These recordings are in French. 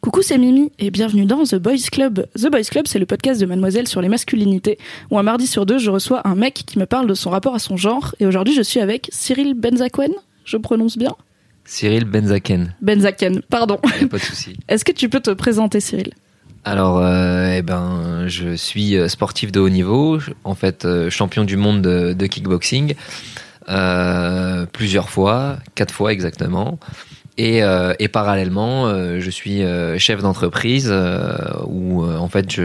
Coucou, c'est Mimi et bienvenue dans The Boys Club. The Boys Club, c'est le podcast de Mademoiselle sur les masculinités, où un mardi sur deux, je reçois un mec qui me parle de son rapport à son genre. Et aujourd'hui, je suis avec Cyril Benzakouen, je prononce bien? Cyril Benzaken. Benzaken, pardon. A pas de souci. Est-ce que tu peux te présenter, Cyril? Alors, euh, eh ben, je suis euh, sportif de haut niveau, en fait euh, champion du monde de, de kickboxing euh, plusieurs fois, quatre fois exactement. Et, euh, et parallèlement, euh, je suis euh, chef d'entreprise où en fait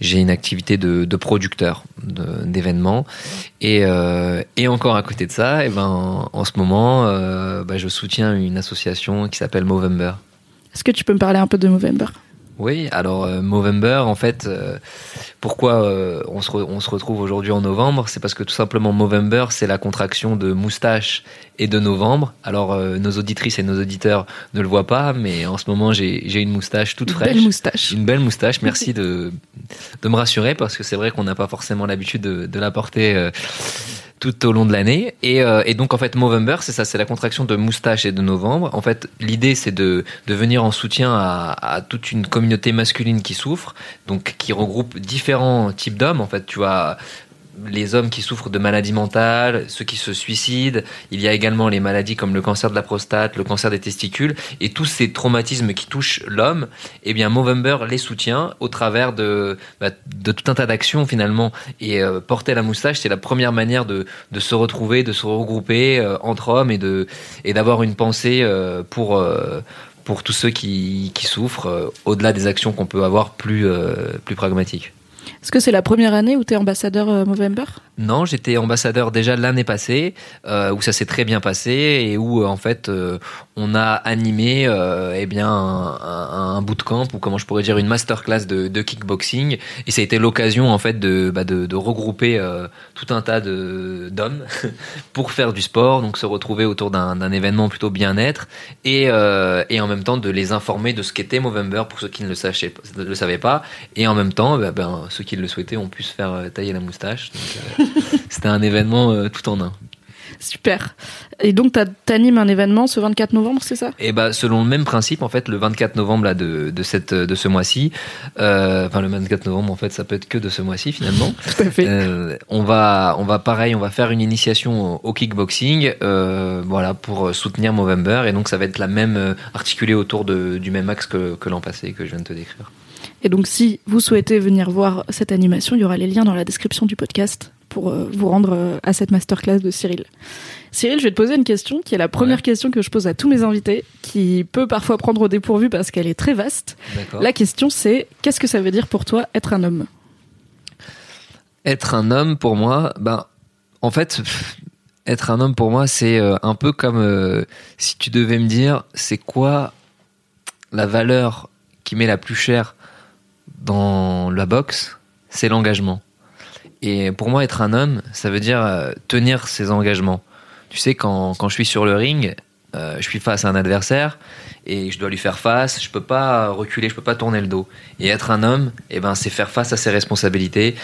j'ai une activité de, producteur d'événements et et encore à côté de ça, et ben en ce moment, bah, je soutiens une association qui s'appelle Movember. Est-ce que tu peux me parler un peu de Movember? Oui, alors euh, Movember, en fait, euh, pourquoi euh, on, se re- on se retrouve aujourd'hui en novembre? C'est parce que tout simplement Movember, c'est la contraction de moustache et de novembre. Alors nos auditrices et nos auditeurs ne le voient pas, mais en ce moment j'ai une moustache toute Une fraîche. Belle moustache. Une belle moustache, merci de, de me rassurer parce que c'est vrai qu'on n'a pas forcément l'habitude de, de la porter tout au long de l'année. Et, euh, et donc en fait Movember, c'est ça, c'est la contraction de moustache et de novembre. En fait, l'idée c'est de, de venir en soutien à, à toute une communauté masculine qui souffre, donc qui regroupe différents types d'hommes. En fait, tu vois les hommes qui souffrent de maladies mentales, ceux qui se suicident. Il y a également les maladies comme le cancer de la prostate, le cancer des testicules et tous ces traumatismes qui touchent l'homme. Eh bien, Movember les soutient au travers de, bah, tout un tas d'actions finalement. Et euh, porter la moustache, c'est la première manière de, se retrouver, de se regrouper euh, entre hommes et d'avoir une pensée euh, pour tous ceux qui, souffrent, au-delà des actions qu'on peut avoir plus pragmatiques. Est-ce que c'est la première année où tu es ambassadeur euh, Movember Non, j'étais ambassadeur déjà l'année passée, euh, où ça s'est très bien passé et où euh, en fait on a animé eh bien un, un, un bootcamp ou comment je pourrais dire une masterclass de, de kickboxing. Et ça a été l'occasion en fait de, bah, regrouper tout un tas d'hommes pour faire du sport, donc se retrouver autour d'un événement plutôt bien-être et en même temps de les informer de ce qu'était Movember pour ceux qui ne le, sachaient, ne le savaient pas. Et en même temps bah, ben, ceux qui le souhaitaient ont pu se faire euh, tailler la moustache. Euh, c'était un événement euh, tout en un. Super. Et donc, t'as- t'animes un événement ce 24 novembre, c'est ça? Et bah selon le même principe en fait le 24 novembre là de, de cette de ce mois-ci, euh, enfin le 24 novembre en fait ça peut être que de ce mois-ci finalement. Tout à fait. Euh, on va on va pareil on va faire une initiation au, au kickboxing euh, voilà pour soutenir Movember et donc ça va être la même articulée autour de, du même axe que, que l'an passé que je viens de te décrire. Et donc, si vous souhaitez venir voir cette animation, il y aura les liens dans la description du podcast pour euh, vous rendre euh, à cette masterclass de Cyril. Cyril, je vais te poser une question qui est la première Ouais. question que je pose à tous mes invités, qui peut parfois prendre au dépourvu parce qu'elle est très vaste. La question, c'est qu'est-ce que ça veut dire pour toi être un homme? Être un homme pour moi, ben en fait pff, être un homme pour moi c'est euh, un peu comme si tu devais me dire c'est quoi la valeur qui m'est la plus chère? Dans la boxe, c'est l'engagement. Et pour moi être un homme, ça veut dire euh, tenir ses engagements. Tu sais quand quand je suis sur le ring, euh, je suis face à un adversaire et je dois lui faire face, je peux pas reculer, je peux pas tourner le dos. Et être un homme, eh ben c'est faire face à ses responsabilités,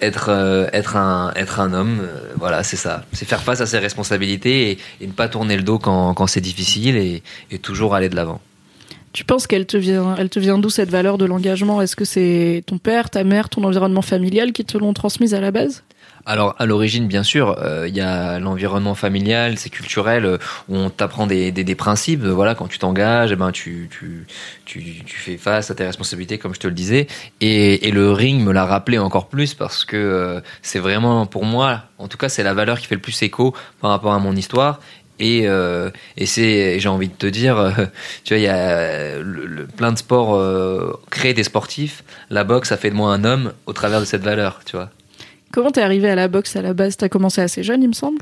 être euh, être un être un homme voilà c'est ça c'est faire face à ses responsabilités et, ne pas tourner le dos quand, quand c'est difficile et toujours aller de l'avant Tu penses qu'elle te vient, elle te vient d'où cette valeur de l'engagement? Est-ce que c'est ton père, ta mère, ton environnement familial qui te l'ont transmise à la base? Alors à l'origine bien sûr euh, il y a l'environnement familial c'est culturel euh, où on t'apprend des, des, principes Euh, voilà quand tu t'engages eh ben tu, tu tu fais face à tes responsabilités comme je te le disais. Et, et le ring me l'a rappelé encore plus parce que c'est vraiment pour moi en tout cas c'est la valeur qui fait le plus écho par rapport à mon histoire et, euh, et c'est j'ai envie de te dire euh, tu vois il y a le, le- plein de sports euh, des sportifs la boxe ça fait de moi un homme au travers de cette valeur tu vois Comment t'es arrivé à la boxe à la base? T'as commencé assez jeune, il me semble?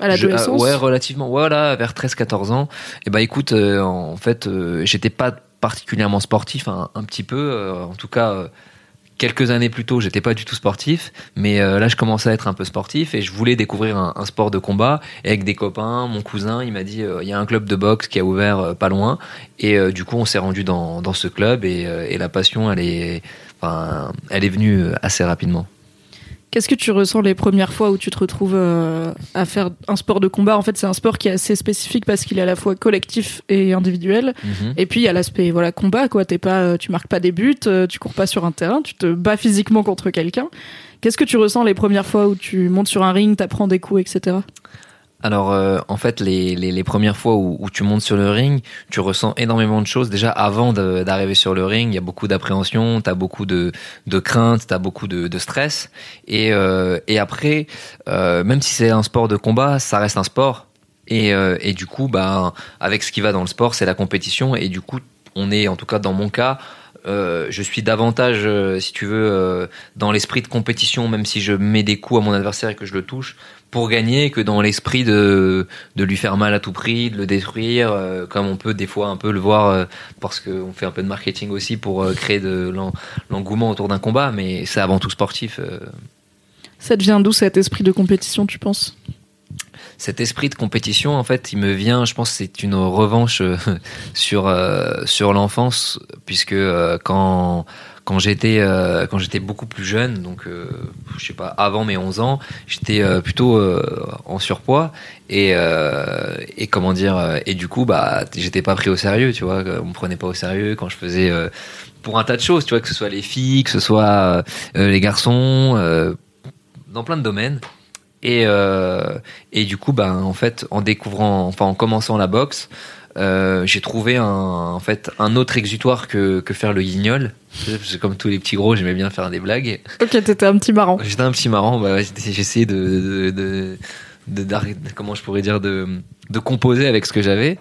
À l'adolescence Ouais, relativement. Voilà, vers 13-14 ans. Et bah écoute, en fait, j'étais pas particulièrement sportif, un, un petit peu, en tout cas quelques années plus tôt, j'étais pas du tout sportif, mais euh, là, je commençais à être un peu sportif et je voulais découvrir un, sport de combat. Et avec des copains, mon cousin, il m'a dit, euh, il y a un club de boxe qui a ouvert euh, pas loin. Et du coup, on s'est rendu dans, ce club et, et la passion, elle est, enfin, elle est venue assez rapidement. Qu'est-ce que tu ressens les premières fois où tu te retrouves euh, à faire un sport de combat? En fait, c'est un sport qui est assez spécifique parce qu'il est à la fois collectif et individuel. Mhm. Et puis il y a l'aspect voilà combat quoi. T'es pas, euh, tu marques pas des buts, euh, tu cours pas sur un terrain, tu te bats physiquement contre quelqu'un. Qu'est-ce que tu ressens les premières fois où tu montes sur un ring, t'apprends des coups, etc. Alors euh, en fait les, les, les, premières fois où, où, tu montes sur le ring, tu ressens énormément de choses. Déjà avant d'arriver sur le ring, il y a beaucoup d'appréhension, t'as beaucoup de, de crainte, t'as beaucoup de, de, stress. Et, euh, et après, euh, même si c'est un sport de combat, ça reste un sport. Et, euh, et du coup, bah, avec ce qui va dans le sport, c'est la compétition. Et du coup, on est, en tout cas dans mon cas, euh, je suis davantage, euh, si tu veux, euh, dans l'esprit de compétition, même si je mets des coups à mon adversaire et que je le touche, pour gagner, que dans l'esprit de, de lui faire mal à tout prix, de le détruire, comme on peut des fois un peu le voir, parce qu'on fait un peu de marketing aussi pour créer de l'engouement autour d'un combat, mais c'est avant tout sportif. Ça devient d'où cet esprit de compétition, tu penses? Cet esprit de compétition, en fait, il me vient, je pense, c'est une revanche euh, sur euh, sur l'enfance, puisque euh, quand quand j'étais quand j'étais beaucoup plus jeune, donc je sais pas avant mes 11 ans, j'étais plutôt en surpoids et et comment dire et du coup bah j'étais pas pris au sérieux, tu vois, on me prenait pas au sérieux quand je faisais pour un tas de choses, tu vois, que ce soit les filles, que ce soit les garçons, dans plein de domaines. Et, euh, et du coup, ben, en fait, en découvrant, enfin, en commençant la boxe, euh, j'ai trouvé un, en fait, un autre exutoire que, que faire le guignol. C'est comme tous les petits gros, j'aimais bien faire des blagues. Ok, t'étais un petit marrant. J'étais un petit marrant, bah, j'essayais de, de, de, de, comment je pourrais dire, de, de composer avec ce que j'avais.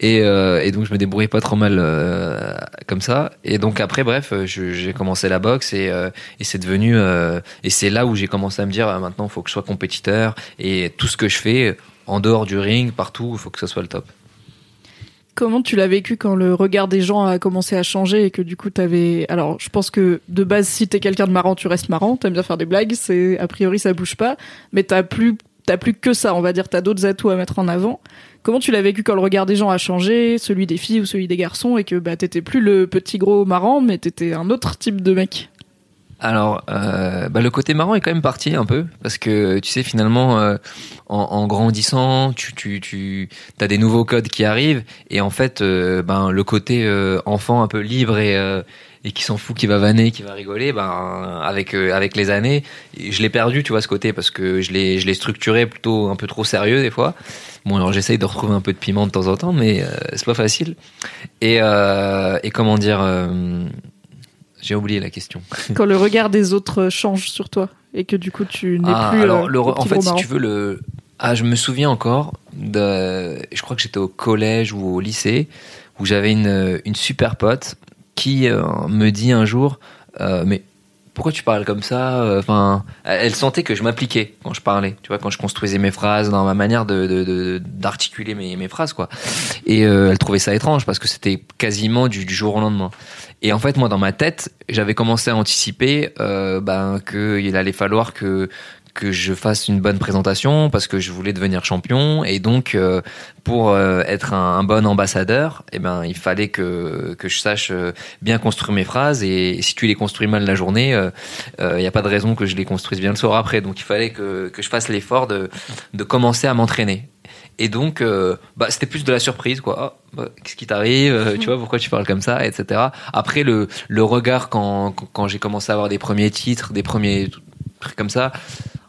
Et, euh, et, donc je me débrouillais pas trop mal euh, comme ça. Et donc après, bref, j'ai commencé la boxe et, euh, et c'est devenu et c'est là où j'ai commencé à me dire maintenant il faut que je sois compétiteur et tout ce que je fais en dehors du ring, partout, il faut que ce soit le top. Comment tu l'as vécu quand le regard des gens a commencé à changer et que du coup t'avais alors je pense que de base si t'es quelqu'un de marrant tu restes marrant t'aimes bien faire des blagues c'est a priori ça bouge pas mais t'as plus t'as plus que ça on va dire t'as d'autres atouts à mettre en avant. Comment tu l'as vécu quand le regard des gens a changé, celui des filles ou celui des garçons, et que bah, t'étais plus le petit gros marrant, mais t'étais un autre type de mec? Alors, euh, bah, le côté marrant est quand même parti un peu parce que tu sais finalement euh, en, grandissant, tu tu tu as des nouveaux codes qui arrivent et en fait euh, ben le côté enfant un peu libre et et qui s'en fout, qui va vanner, qui va rigoler, ben avec avec les années, je l'ai perdu, tu vois ce côté parce que je l'ai je l'ai structuré plutôt un peu trop sérieux des fois. Bon alors j'essaye de retrouver un peu de piment de temps en temps, mais c'est pas facile. Et et comment dire j'ai oublié la question. Quand le regard des autres change sur toi et que du coup tu n'es ah, plus. Alors, le, en fait, si tu veux, le. Ah, je me souviens encore de. Je crois que j'étais au collège ou au lycée où j'avais une, une super pote qui euh, me dit un jour euh, Mais pourquoi tu parles comme ça euh, Enfin, elle sentait que je m'appliquais quand je parlais, tu vois, quand je construisais mes phrases, dans ma manière de d'articuler mes, mes phrases, quoi. Et elle trouvait ça étrange parce que c'était quasiment du, du, jour au lendemain. Et en fait, moi, dans ma tête, j'avais commencé à anticiper euh, ben, qu'il allait falloir que que je fasse une bonne présentation parce que je voulais devenir champion. Et donc euh, pour euh, être un, bon ambassadeur eh ben il fallait que que je sache euh, bien construire mes phrases. Et si tu les construis mal la journée il n'y a pas de raison que je les construise bien le soir après. Donc il fallait que que je fasse l'effort de de commencer à m'entraîner et donc, euh, bah, c'était plus de la surprise, quoi. Ah, bah, qu'est-ce qui t'arrive euh, Tu vois, pourquoi tu parles comme ça, etc. Après, le, le regard quand, quand j'ai commencé à avoir des premiers titres, des premiers trucs comme ça,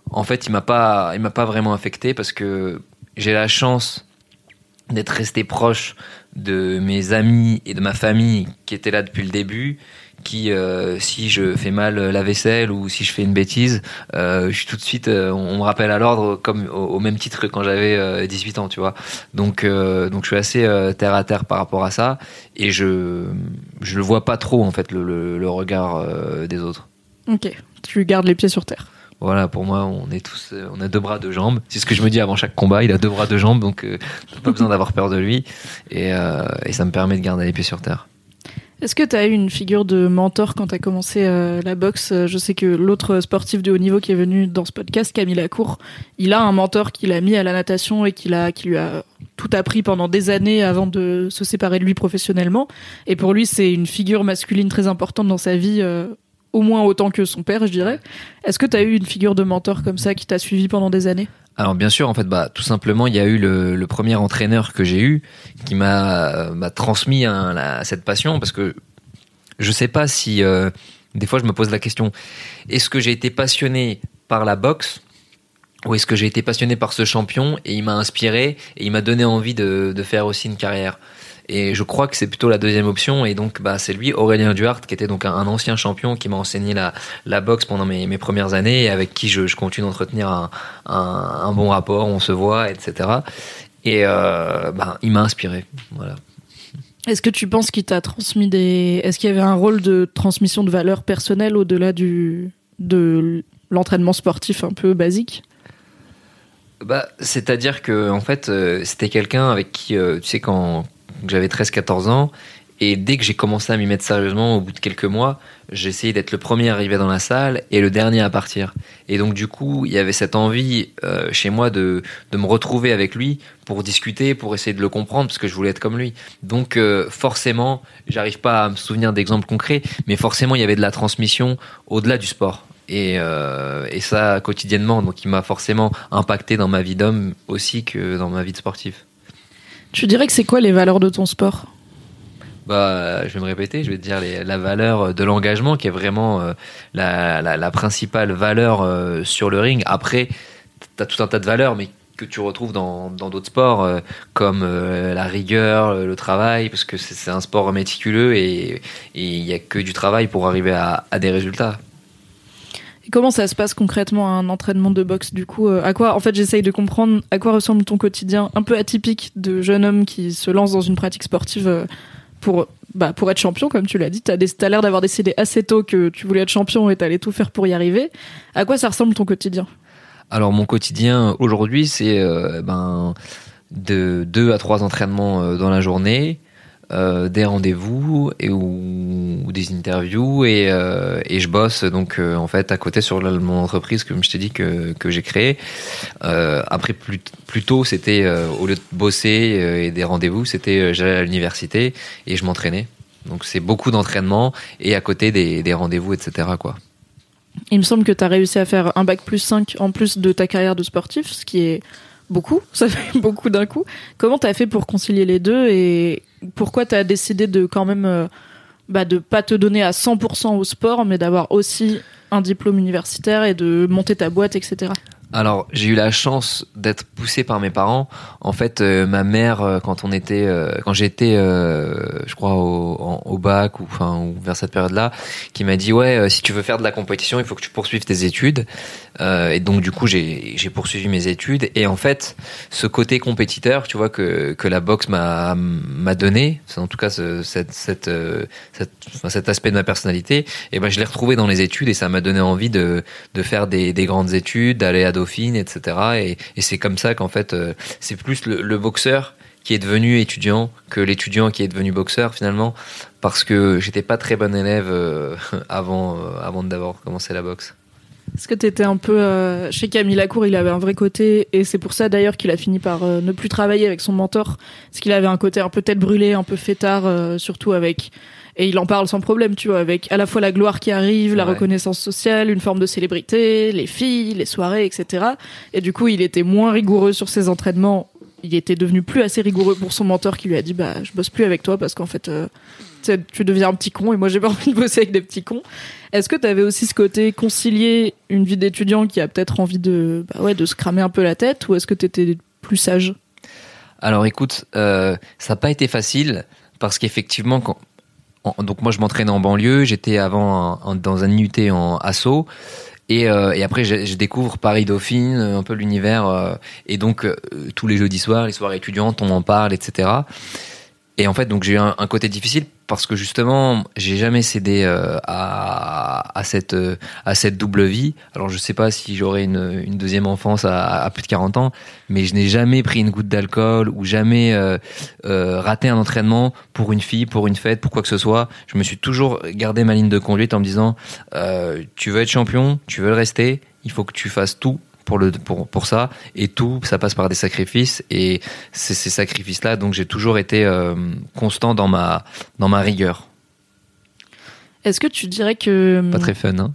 en fait, il m'a pas, il m'a pas vraiment affecté parce que j'ai la chance d'être resté proche de mes amis et de ma famille qui étaient là depuis le début qui, euh, si je fais mal la vaisselle ou si je fais une bêtise, euh, je suis tout de suite, euh, on me rappelle à l'ordre comme au, même titre que quand j'avais 18 ans, tu vois. Donc, donc je suis assez terre à terre par rapport à ça et je je le vois pas trop en fait le, le, regard des autres. Ok, tu gardes les pieds sur terre. Voilà, pour moi, on est tous, on a deux bras, deux jambes. C'est ce que je me dis avant chaque combat. Il a deux bras, deux jambes, donc euh, pas besoin d'avoir peur de lui. Et, euh, et ça me permet de garder les pieds sur terre. Est-ce que tu as eu une figure de mentor quand tu as commencé euh, la boxe? Je sais que l'autre sportif de haut niveau qui est venu dans ce podcast, Camille Lacour, il a un mentor qui l'a mis à la natation et qui, lui a tout appris pendant des années avant de se séparer de lui professionnellement. Et pour lui, c'est une figure masculine très importante dans sa vie, euh, au moins autant que son père, je dirais. Est-ce que tu as eu une figure de mentor comme ça qui t'a suivi pendant des années? Alors bien sûr, en fait, bah tout simplement, il y a eu le, premier entraîneur que j'ai eu qui m'a m'a transmis hein, cette passion parce que je sais pas si euh, des fois je me pose la question. Est-ce que j'ai été passionné par la boxe ou est-ce que j'ai été passionné par ce champion et il m'a inspiré et il m'a donné envie de faire aussi une carrière? Et je crois que c'est plutôt la deuxième option. Et donc bah c'est lui Aurélien Duhart qui était donc un, un ancien champion qui m'a enseigné la, la boxe pendant mes, mes premières années et avec qui je, je continue d'entretenir un, un, un bon rapport on se voit etc et euh, bah, il m'a inspiré. Voilà. Est-ce que tu penses qu'il t'a transmis des. Est-ce qu'il y avait un rôle de transmission de valeurs personnelles au-delà du de l'entraînement sportif un peu basique? Bah, c'est-à-dire que en fait, euh, c'était quelqu'un avec qui, euh, tu sais, quand j'avais 13-14 ans, et dès que j'ai commencé à m'y mettre sérieusement, au bout de quelques mois, essayé d'être le premier arrivé dans la salle et le dernier à partir. Et donc du coup, il y avait cette envie euh, chez moi de, de me retrouver avec lui pour discuter, pour essayer de le comprendre, parce que je voulais être comme lui. Donc euh, forcément, j'arrive pas à me souvenir d'exemples concrets, mais forcément, il y avait de la transmission au-delà du sport. Et, euh, et ça quotidiennement, donc il m'a forcément impacté dans ma vie d'homme aussi que dans ma vie de sportif. Tu dirais que c'est quoi les valeurs de ton sport? Bah, je vais me répéter, je vais te dire la valeur de l'engagement qui est vraiment euh, la, principale valeur euh, sur le ring. Après, tu as tout un tas de valeurs, mais que tu retrouves dans d'autres sports euh, comme euh, la rigueur, le, travail, parce que c'est un sport méticuleux et il y a que du travail pour arriver à des résultats. Comment ça se passe concrètement un entraînement de boxe du coup euh, À quoi En fait, j'essaye de comprendre à quoi ressemble ton quotidien un peu atypique de jeune homme qui se lance dans une pratique sportive euh, pour bah, pour être champion, comme tu l'as dit. T'as des- t'as l'air d'avoir décidé assez tôt que tu voulais être champion et t'allais tout faire pour y arriver. À quoi ça ressemble ton quotidien? Alors mon quotidien aujourd'hui, c'est euh, ben de deux à trois entraînements dans la journée, euh, des rendez-vous et ou, des interviews et, euh, et je bosse donc euh, en fait à côté sur mon entreprise comme je t'ai dit que, que j'ai créé. Euh, après plus, plus tôt c'était au lieu de bosser et des rendez-vous, c'était j'allais à l'université et je m'entraînais. Donc c'est beaucoup d'entraînement et à côté des, des rendez-vous etc quoi. Il me semble que t'as réussi à faire un bac plus 5 en plus de ta carrière de sportif, ce qui est beaucoup, ça fait beaucoup d'un coup. Comment t'as fait pour concilier les deux et pourquoi t'as décidé de quand même euh, bah, de pas te donner à 100% au sport, mais d'avoir aussi un diplôme universitaire et de monter ta boîte, etc. Alors, j'ai eu la chance d'être poussé par mes parents. En fait, euh, ma mère, euh, quand on était, euh, quand j'étais, je crois au, bac ou vers cette période-là, qui m'a dit ouais, si tu veux faire de la compétition, il faut que tu poursuives tes études. Et donc du coup, j'ai poursuivi mes études. Et en fait, ce côté compétiteur, tu vois que la boxe m'a donné, en tout cas cet aspect de ma personnalité. Et ben, je l'ai retrouvé dans les études et ça m'a donné envie de de faire des, des grandes études, d'aller à Dauphine, etc. Et, c'est comme ça qu'en fait, euh, c'est plus le, boxeur qui est devenu étudiant que l'étudiant qui est devenu boxeur finalement, parce que j'étais pas très bon élève euh, avant euh, avant d'avoir commencé la boxe. Est-ce que t'étais un peu chez Camille Lacour, il avait un vrai côté et c'est pour ça d'ailleurs qu'il a fini par ne plus travailler avec son mentor, parce qu'il avait un côté un peu tête brûlée, un peu fêtard, surtout avec et il en parle sans problème, tu vois, avec à la fois la gloire qui arrive, la Ouais. reconnaissance sociale, une forme de célébrité, les filles, les soirées, etc. Et du coup, il était moins rigoureux sur ses entraînements. Il était devenu plus assez rigoureux pour son mentor qui lui a dit bah je bosse plus avec toi parce qu'en fait euh, tu deviens un petit con et moi j'ai pas envie de bosser avec des petits cons. Est-ce que tu avais aussi ce côté concilier une vie d'étudiant qui a peut-être envie de, bah ouais, de se cramer un peu la tête ou est-ce que tu étais plus sage? Alors écoute, euh, ça n'a pas été facile parce qu'effectivement, quand, donc moi je m'entraînais en banlieue, j'étais avant dans un IUT en asso. Et, euh, et après, je, découvre Paris Dauphine, euh, un peu l'univers, euh, et donc tous les jeudis soirs, les soirées étudiantes, on en parle, etc. Et en fait, donc j'ai eu un, côté difficile parce que justement, j'ai jamais cédé euh, à, cette euh, à cette double vie. Alors je sais pas si j'aurai une, une deuxième enfance à, plus de 40 ans, mais je n'ai jamais pris une goutte d'alcool ou jamais euh, raté un entraînement pour une fille, pour une fête, pour quoi que ce soit. Je me suis toujours gardé ma ligne de conduite en me disant tu veux être champion, tu veux le rester, il faut que tu fasses tout pour le pour pour ça et tout ça passe par des sacrifices et c'est ces sacrifices là donc j'ai toujours été euh, constant dans ma dans ma rigueur Est-ce que tu dirais que pas très fun hein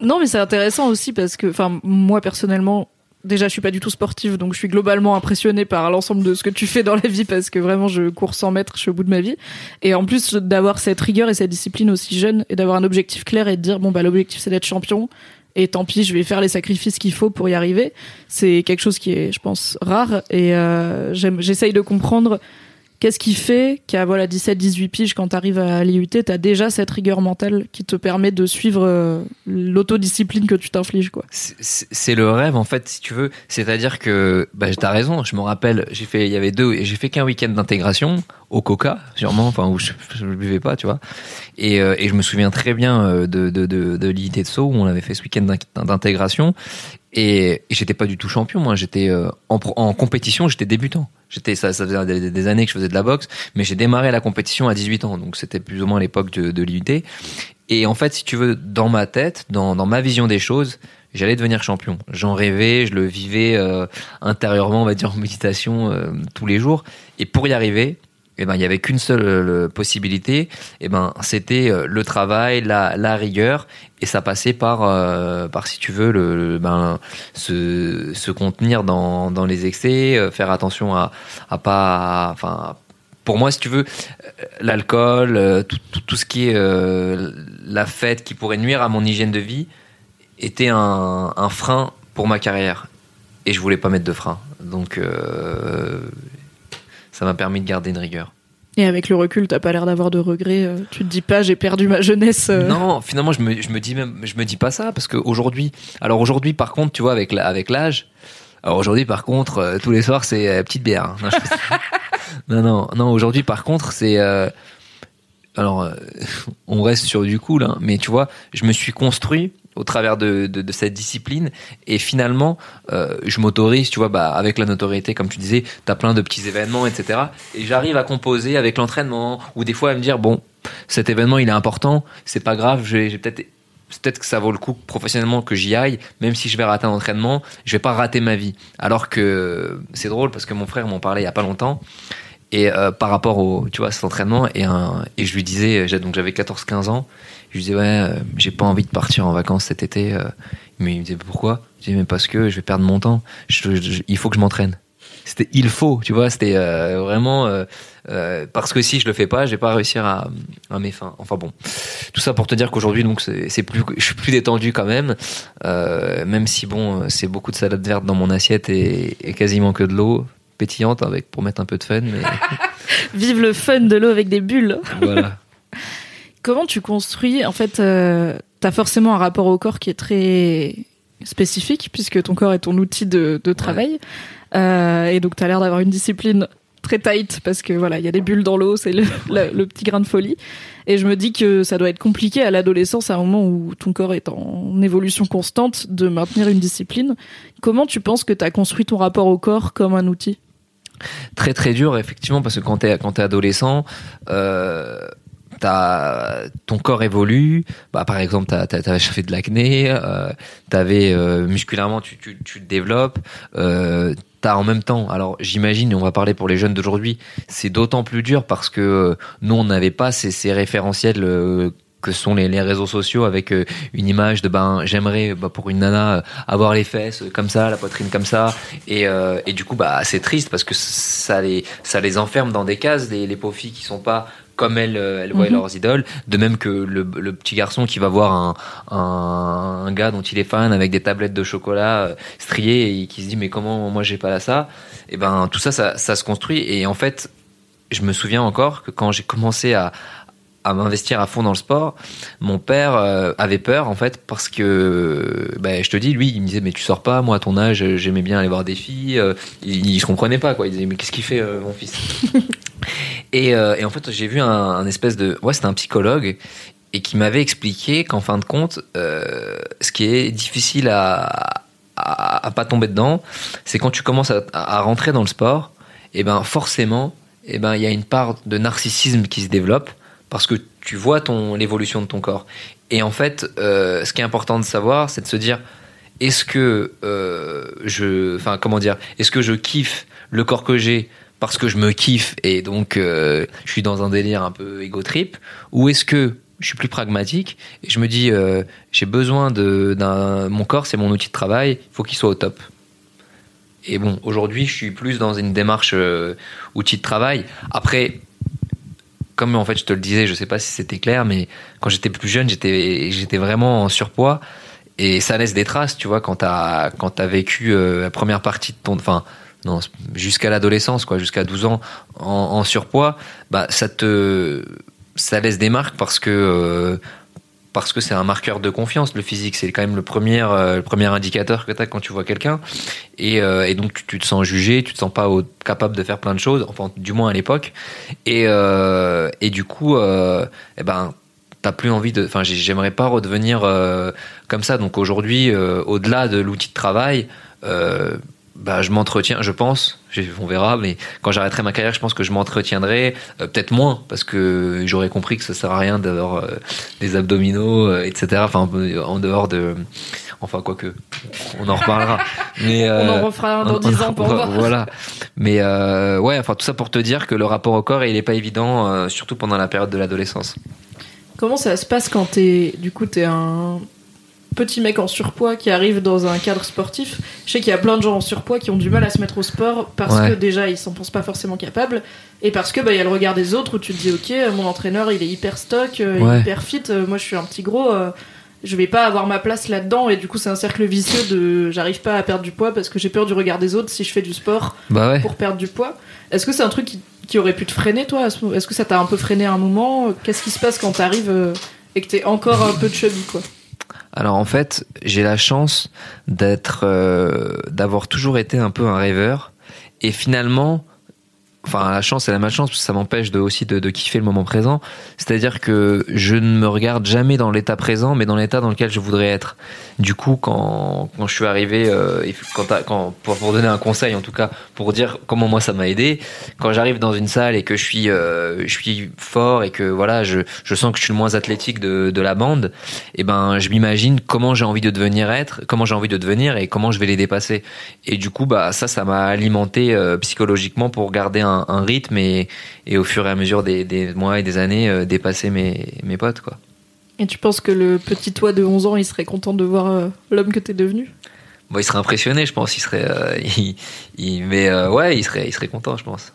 Non, mais c'est intéressant aussi parce que, enfin, moi personnellement, déjà, je suis pas du tout sportive, donc je suis globalement impressionnée par l'ensemble de ce que tu fais dans la vie parce que vraiment, je cours 100 mètres, je suis au bout de ma vie. Et en plus d'avoir cette rigueur et cette discipline aussi jeune et d'avoir un objectif clair et de dire bon bah l'objectif c'est d'être champion. Et tant pis, je vais faire les sacrifices qu'il faut pour y arriver. C'est quelque chose qui est, je pense, rare. Et euh, j'essaye de comprendre Qu'est-ce qui fait qu'à voilà 17-18 piges, quand tu arrives à l'IUT, tu as déjà cette rigueur mentale qui te permet de suivre euh, l'autodiscipline que tu t'infliges quoi? C'est- le rêve en fait si tu veux. C'est à dire que bah t'as raison je me rappelle j'ai fait il y avait deux j'ai fait qu'un week-end d'intégration au Coca sûrement enfin où je, ne buvais pas tu vois. Et, euh, et je me souviens très bien euh, de de de, de l'IT de Sceaux où on avait fait ce week-end d'in- d'intégration et, j'étais pas du tout champion moi j'étais euh, en, compétition j'étais débutant j'étais ça ça faisait des, des années que je faisais de la boxe mais j'ai démarré la compétition à 18 ans donc c'était plus ou moins l'époque de, de et en fait, si tu veux, dans ma tête, dans, dans ma vision des choses, j'allais devenir champion. J'en rêvais, je le vivais euh, intérieurement, on va dire en méditation euh, tous les jours. Et pour y arriver, eh ben, il y avait qu'une seule euh, possibilité. Eh ben, c'était euh, le travail, la, rigueur, et ça passait par, euh, par si tu veux, ben, se, contenir dans, dans les excès, faire attention à, à pas, enfin, pour moi, si tu veux, l'alcool, tout, ce qui est la fête qui pourrait nuire à mon hygiène de vie était un, un frein pour ma carrière. Et je voulais pas mettre de frein. Donc, ça m'a permis de garder une rigueur. Et avec le recul, t'as pas l'air d'avoir de regrets. euh, tu te dis pas, j'ai perdu ma jeunesse. euh. Non, finalement, je me, je me dis même, je me dis pas ça parce qu'aujourd'hui, alors aujourd'hui, par contre, tu vois, avec avec l'âge, alors aujourd'hui, par contre, euh, tous les soirs, c'est petite bière. hein. Non, je non, non, non, aujourd'hui, par contre, c'est, euh, alors, on reste sur du cool, hein, mais tu vois, je me suis construit au travers de, cette discipline. Et finalement euh, je m'autorise tu vois bah avec la notoriété comme tu disais t'as plein de petits événements etc et j'arrive à composer avec l'entraînement ou des fois à me dire bon cet événement il est important c'est pas grave j'ai peut-être peut-être que ça vaut le coup professionnellement que j'y aille même si je vais rater un entraînement je vais pas rater ma vie. Alors que c'est drôle parce que mon frère m'en parlait il y a pas longtemps et euh, par rapport au tu vois cet entraînement et et je lui disais donc j'avais 14 15 ans je lui disais ouais euh, j'ai pas envie de partir en vacances cet été euh. mais il me disait pourquoi? Je disais mais parce que je vais perdre mon temps. Je- je- il faut que je m'entraîne. C'était il faut tu vois c'était euh, vraiment euh, euh, parce que si je le fais pas je vais pas réussir à, à mes fins. Enfin bon. Tout ça pour te dire qu'aujourd'hui donc c'est plus je suis plus détendu quand même. Même si bon c'est beaucoup de salade verte dans mon assiette et, et quasiment que de l'eau pétillante avec pour mettre un peu de fun mais Vive le fun de l'eau avec des bulles. voilà Comment tu construis En fait, euh, t'as forcément un rapport au corps qui est très spécifique puisque ton corps est ton outil de, de travail. Euh, et donc, t'as l'air d'avoir une discipline très tight parce que voilà, il y a des bulles dans l'eau, c'est le, le- le petit grain de folie. Et je me dis que ça doit être compliqué à l'adolescence, à un moment où ton corps est en évolution constante, de maintenir une discipline. Comment tu penses que t'as construit ton rapport au corps comme un outil? Très très dur effectivement parce que quand t'es quand t'es adolescent euh, ton corps évolue. Bah par exemple t'as fait de l'acné euh, t'avais euh, musculairement tu, tu tu te développes euh, t'as en même temps alors j'imagine on va parler pour les jeunes d'aujourd'hui c'est d'autant plus dur parce que euh, nous on n'avait pas ces, ces référentiels euh, que sont les, les réseaux sociaux avec euh, une image de ben j'aimerais bah, pour une nana avoir les fesses comme ça la poitrine comme ça. Et, et du coup bah c'est triste parce que ça les ça les enferme dans des cases les, les pauvres filles qui sont pas comme elles, euh, elles voient Mhm. leurs idoles, de même que le, le petit garçon qui va voir un, un, un gars dont il est fan avec des tablettes de chocolat euh, striées et qui se dit mais comment moi j'ai pas là ça? Et ben tout ça, ça ça se construit. Et en fait je me souviens encore que quand j'ai commencé à à m'investir à fond dans le sport, mon père euh, avait peur en fait parce que ben, je te dis lui il me disait mais tu sors pas moi à ton âge j'aimais bien aller voir des filles euh, il, il se comprenait pas quoi. Il disait mais qu'est-ce qu'il fait euh, mon fils? Et, euh, et en fait j'ai vu un, un espèce de ouais c'était un psychologue et qui m'avait expliqué qu'en fin de compte, euh, ce qui est difficile à, à, pas tomber dedans, c'est quand tu commences à, à, rentrer dans le sport, et ben forcément, et ben il y a une part de narcissisme qui se développe parce que tu vois ton l'évolution de ton corps. Et en fait, euh, ce qui est important de savoir, c'est de se dire est-ce que euh, je, enfin comment dire, est-ce que je kiffe le corps que j'ai parce que je me kiffe et donc euh, je suis dans un délire un peu égo trip, ou est-ce que je suis plus pragmatique et je me dis j'ai besoin de mon corps c'est mon outil de travail, il faut qu'il soit au top. Et bon, aujourd'hui, je suis plus dans une démarche outil de travail. Après, comme en fait je te le disais, je sais pas si c'était clair, mais quand j'étais plus jeune, j'étais j'étais vraiment en surpoids. Et ça laisse des traces, tu vois, quand t'as quand as vécu euh, la première partie de ton, enfin non, jusqu'à l'adolescence, quoi, jusqu'à 12 ans en, surpoids, bah ça te ça laisse des marques parce que euh, parce que c'est un marqueur de confiance. Le physique, c'est quand même le premier, euh, le premier indicateur que tu as quand tu vois quelqu'un. Et, euh, donc, tu, te sens jugé, tu te sens pas capable de faire plein de choses, enfin, du moins à l'époque. Et, euh, du coup, eh ben, t'as plus envie de. Enfin, j'aimerais pas redevenir comme ça. Donc aujourd'hui, au-delà de l'outil de travail, bah, je m'entretiens, je pense, on verra, mais quand j'arrêterai ma carrière, je pense que je m'entretiendrai euh, peut-être moins, parce que j'aurais compris que ça sert à rien d'avoir euh, des abdominaux, euh, etc. Enfin, en dehors de. Enfin, quoique, on en reparlera. mais, on en refera dans 10 ans pour voir. Voilà. Mais ouais, enfin, tout ça pour te dire que le rapport au corps, il n'est pas évident, surtout pendant la période de l'adolescence. Comment ça se passe quand t'es, du coup, t'es un petit mec en surpoids qui arrive dans un cadre sportif. Je sais qu'il y a plein de gens en surpoids qui ont du mal à se mettre au sport parce que déjà ils s'en pensent pas forcément capables et parce que bah il y a le regard des autres où tu te dis ok mon entraîneur il est hyper stock, euh, hyper fit, euh, moi je suis un petit gros. Euh, je vais pas avoir ma place là-dedans et du coup c'est un cercle vicieux de j'arrive pas à perdre du poids parce que j'ai peur du regard des autres si je fais du sport bah pour perdre du poids. Est-ce que c'est un truc qui, aurait pu te freiner toi Est-ce que ça t'a un peu freiné à un moment? Qu'est-ce qui se passe quand t'arrives et que t'es encore un peu chubby quoi? Alors en fait, j'ai la chance d'être, euh, d'avoir toujours été un peu un rêveur. Et finalement, enfin la chance et la malchance parce que ça m'empêche de aussi de, kiffer le moment présent. C'est à dire que je ne me regarde jamais dans l'état présent mais dans l'état dans lequel je voudrais être. Du coup quand, quand je suis arrivé euh, quand, pour, donner un conseil en tout cas pour dire comment moi ça m'a aidé quand j'arrive dans une salle et que je suis euh, je suis fort et que voilà je, je sens que je suis le moins athlétique de, de la bande et eh ben je m'imagine comment j'ai envie de devenir être comment j'ai envie de devenir et comment je vais les dépasser. Et du coup bah ça ça m'a alimenté euh, psychologiquement pour garder un un, rythme et, et, au fur et à mesure des, mois et des années euh, dépasser mes, mes potes quoi. Et tu penses que le petit toi de 11 ans, il serait content de voir euh, l'homme que t'es devenu? Bon, il serait impressionné, je pense. Il serait, euh, il, mais ouais, il serait, il serait content, je pense.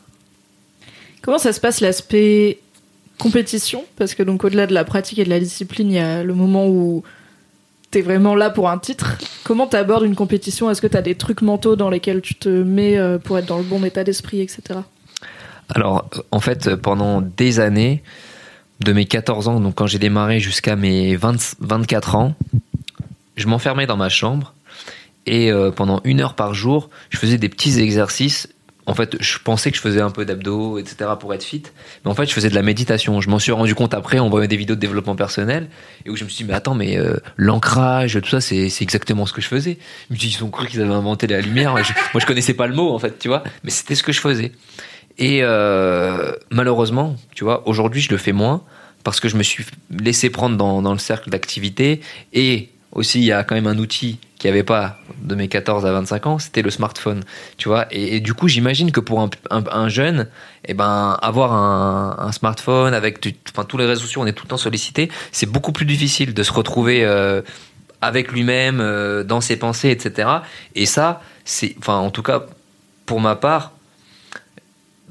Comment ça se passe l'aspect compétition? Parce que donc au-delà de la pratique et de la discipline, il y a le moment où t'es vraiment là pour un titre. Comment t'abordes une compétition? Est-ce que t'as des trucs mentaux dans lesquels tu te mets pour être dans le bon état d'esprit, etc. Alors, en fait, pendant des années, de mes 14 ans, donc quand j'ai démarré jusqu'à mes 24 ans, je m'enfermais dans ma chambre et euh, pendant une heure par jour, je faisais des petits exercices en fait, je pensais que je faisais un peu d'abdos, etc. pour être fit. Mais en fait, je faisais de la méditation. Je m'en suis rendu compte après en voyant des vidéos de développement personnel et où je me suis dit, mais attends, mais euh, l'ancrage, tout ça, c'est, exactement ce que je faisais. Je me ils ont cru qu'ils avaient inventé la lumière. moi, je connaissais pas le mot, en fait, tu vois. Mais c'était ce que je faisais. Et euh, malheureusement, tu vois, aujourd'hui, je le fais moins parce que je me suis laissé prendre dans, dans le cercle d'activité et aussi, il y a quand même un outil qui avait pas de mes 14 à 25 ans, c'était le smartphone, tu vois. Et, du coup, j'imagine que pour un, un, jeune, eh ben, avoir un, un smartphone avec enfin, tous les réseaux sociaux, on est tout le temps sollicité, c'est beaucoup plus difficile de se retrouver euh, avec lui-même, euh, dans ses pensées, etc. Et ça, c'est, enfin, en tout cas, pour ma part,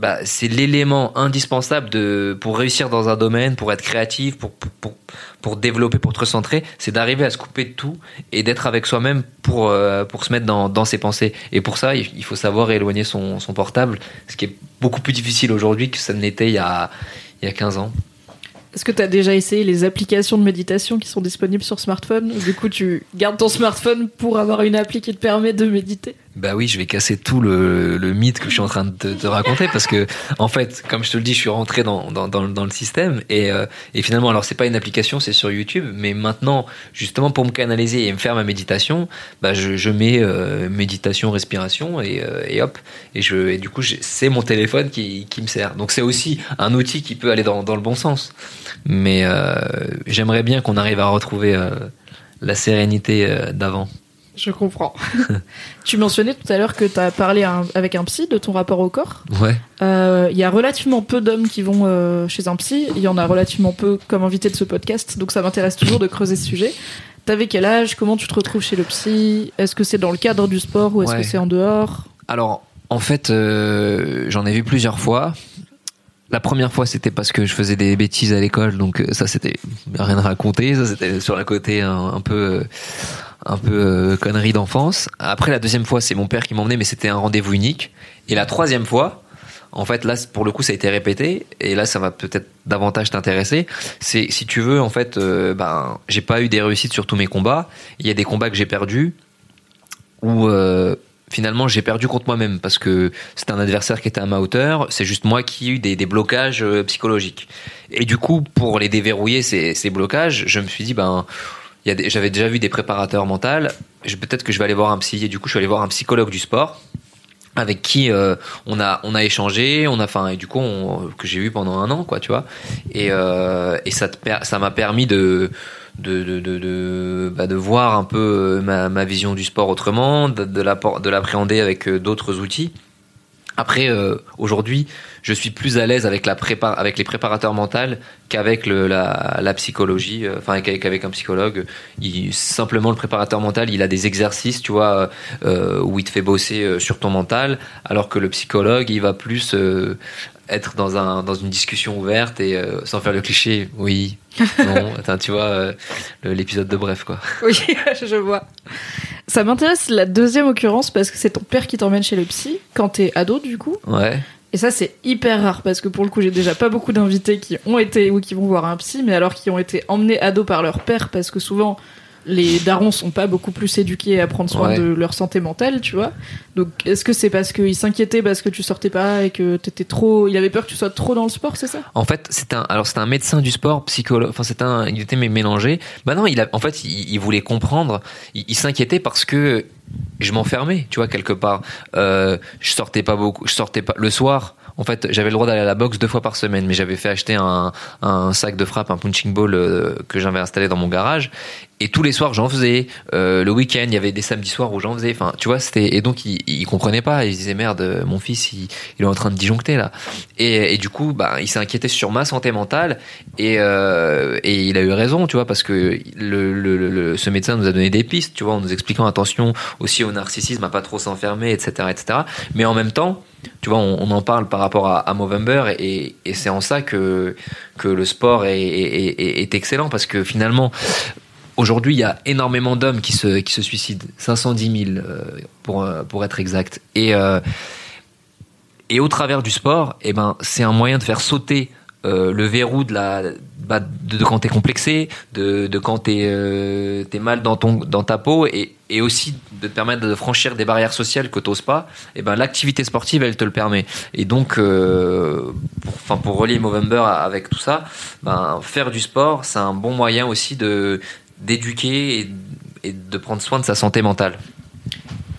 bah, c'est l'élément indispensable pour réussir dans un domaine, pour être créatif, pour, pour, pour développer, pour te recentrer, c'est d'arriver à se couper de tout et d'être avec soi-même pour, euh, pour se mettre dans, dans ses pensées. Et pour ça, il faut savoir éloigner son, son portable, ce qui est beaucoup plus difficile aujourd'hui que ça ne l'était il y a, il y a 15 ans. Est-ce que tu as déjà essayé les applications de méditation qui sont disponibles sur smartphone? Du coup, tu gardes ton smartphone pour avoir une appli qui te permet de méditer? Bah oui, je vais casser tout le, le mythe que je suis en train de te, te raconter parce que en fait, comme je te le dis, je suis rentré dans, dans, dans, dans le système et, euh, et finalement, alors c'est pas une application, c'est sur YouTube, mais maintenant, justement pour me canaliser et me faire ma méditation, bah je, je mets euh, méditation, respiration et, euh, et hop, et je et du coup c'est mon téléphone qui, qui me sert. Donc c'est aussi un outil qui peut aller dans, dans le bon sens. Mais euh, j'aimerais bien qu'on arrive à retrouver euh, la sérénité euh, d'avant. Je comprends. tu mentionnais tout à l'heure que tu as parlé un- avec un psy de ton rapport au corps. Ouais. Euh, Il y a relativement peu d'hommes qui vont euh, chez un psy. Il y en a relativement peu comme invité de ce podcast. Donc ça m'intéresse toujours de creuser ce sujet. T'avais quel âge? Comment tu te retrouves chez le psy? Est-ce que c'est dans le cadre du sport ou est-ce Ouais. que c'est en dehors? Alors, en fait, euh, j'en ai vu plusieurs fois. La première fois, c'était parce que je faisais des bêtises à l'école, donc euh, ça, c'était rien à raconter. Ça, c'était sur la côté un, un peu, euh, un peu euh, connerie d'enfance. Après, la deuxième fois, c'est mon père qui m'emmenait, mais c'était un rendez-vous unique. Et la troisième fois, en fait, là, pour le coup, ça a été répété, et là, ça va peut-être davantage t'intéresser. C'est, si tu veux, en fait, euh, ben, j'ai pas eu des réussites sur tous mes combats. Il y a des combats que j'ai perdus, où euh, finalement j'ai perdu contre moi-même parce que c'était un adversaire qui était à ma hauteur. C'est juste moi qui ai eu des, blocages euh, psychologiques. Et du coup, pour les déverrouiller ces, blocages, je me suis dit ben j'avais déjà vu des préparateurs mentaux. Peut-être que je vais aller voir un psy. Et du coup, je suis allé voir un psychologue du sport avec qui euh, on a on a échangé, on a enfin et du coup que j'ai eu pendant un an quoi, tu vois. Et euh, et ça te ça m'a permis de de, de, de, de, bah, voir un peu euh, ma, vision du sport autrement, de, de l'appréhender avec d'autres outils. Après, euh, aujourd'hui, je suis plus à l'aise avec, la prépa avec les préparateurs mentaux qu'avec la, la psychologie, euh, enfin qu'avec avec un psychologue. Il, simplement, le préparateur mental, il a des exercices, tu vois, euh, où il te fait bosser euh, sur ton mental, alors que le psychologue, il va plus euh, être dans, un, dans une discussion ouverte et euh, sans faire le cliché, oui, non, Attends, tu vois, euh, l'épisode de bref, quoi. Oui, je vois. Ça m'intéresse la deuxième occurrence parce que c'est ton père qui t'emmène chez le psy quand t'es ado du coup. Ouais. Et ça c'est hyper rare parce que pour le coup j'ai déjà pas beaucoup d'invités qui ont été ou qui vont voir un psy mais alors qui ont été emmenés ados par leur père parce que souvent les darons sont pas beaucoup plus éduqués à prendre soin Ouais. de leur santé mentale, tu vois. Donc est-ce que c'est parce qu'il s'inquiétait parce que tu sortais pas et que t'étais trop... Il avait peur que tu sois trop dans le sport, c'est ça? En fait, c'est un, alors c'est un médecin du sport, psychologue. Enfin, c'est un, il était mé- mélangé. Bah non, il a, en fait, il, il voulait comprendre. Il, il s'inquiétait parce que je m'enfermais, tu vois, quelque part. Euh, je sortais pas beaucoup. Je sortais pas le soir. En fait, j'avais le droit d'aller à la boxe deux fois par semaine, mais j'avais fait acheter un, un sac de frappe, un punching ball euh, que j'avais installé dans mon garage. Et tous les soirs, j'en faisais. Euh, le week-end, il y avait des samedis soirs où j'en faisais. Enfin, tu vois, c'était et donc il, il comprenait pas. Il disait merde, mon fils, il, il est en train de disjoncter là. Et, et du coup, bah, il s'est inquiété sur ma santé mentale et, euh, et il a eu raison, tu vois, parce que le, le- le- ce médecin nous a donné des pistes, tu vois, en nous expliquant attention aussi au narcissisme, à pas trop s'enfermer, etc., etc. Mais en même temps, tu vois, on, en parle par rapport à, Movember et, c'est en ça que que le sport est excellent parce que finalement. Aujourd'hui, il y a énormément d'hommes qui se, qui se suicident, 510 000 euh, pour, euh, pour être exact. Et, euh, et au travers du sport, eh ben, c'est un moyen de faire sauter euh, le verrou de la bah, de, quand t'es complexé, de, de quand t'es euh, t'es mal dans ton dans ta peau et, et aussi de te permettre de franchir des barrières sociales que t'oses pas. Et ben l'activité sportive elle te le permet. Et donc, euh, pour, enfin pour relier Movember avec tout ça, ben faire du sport c'est un bon moyen aussi de d'éduquer et de prendre soin de sa santé mentale.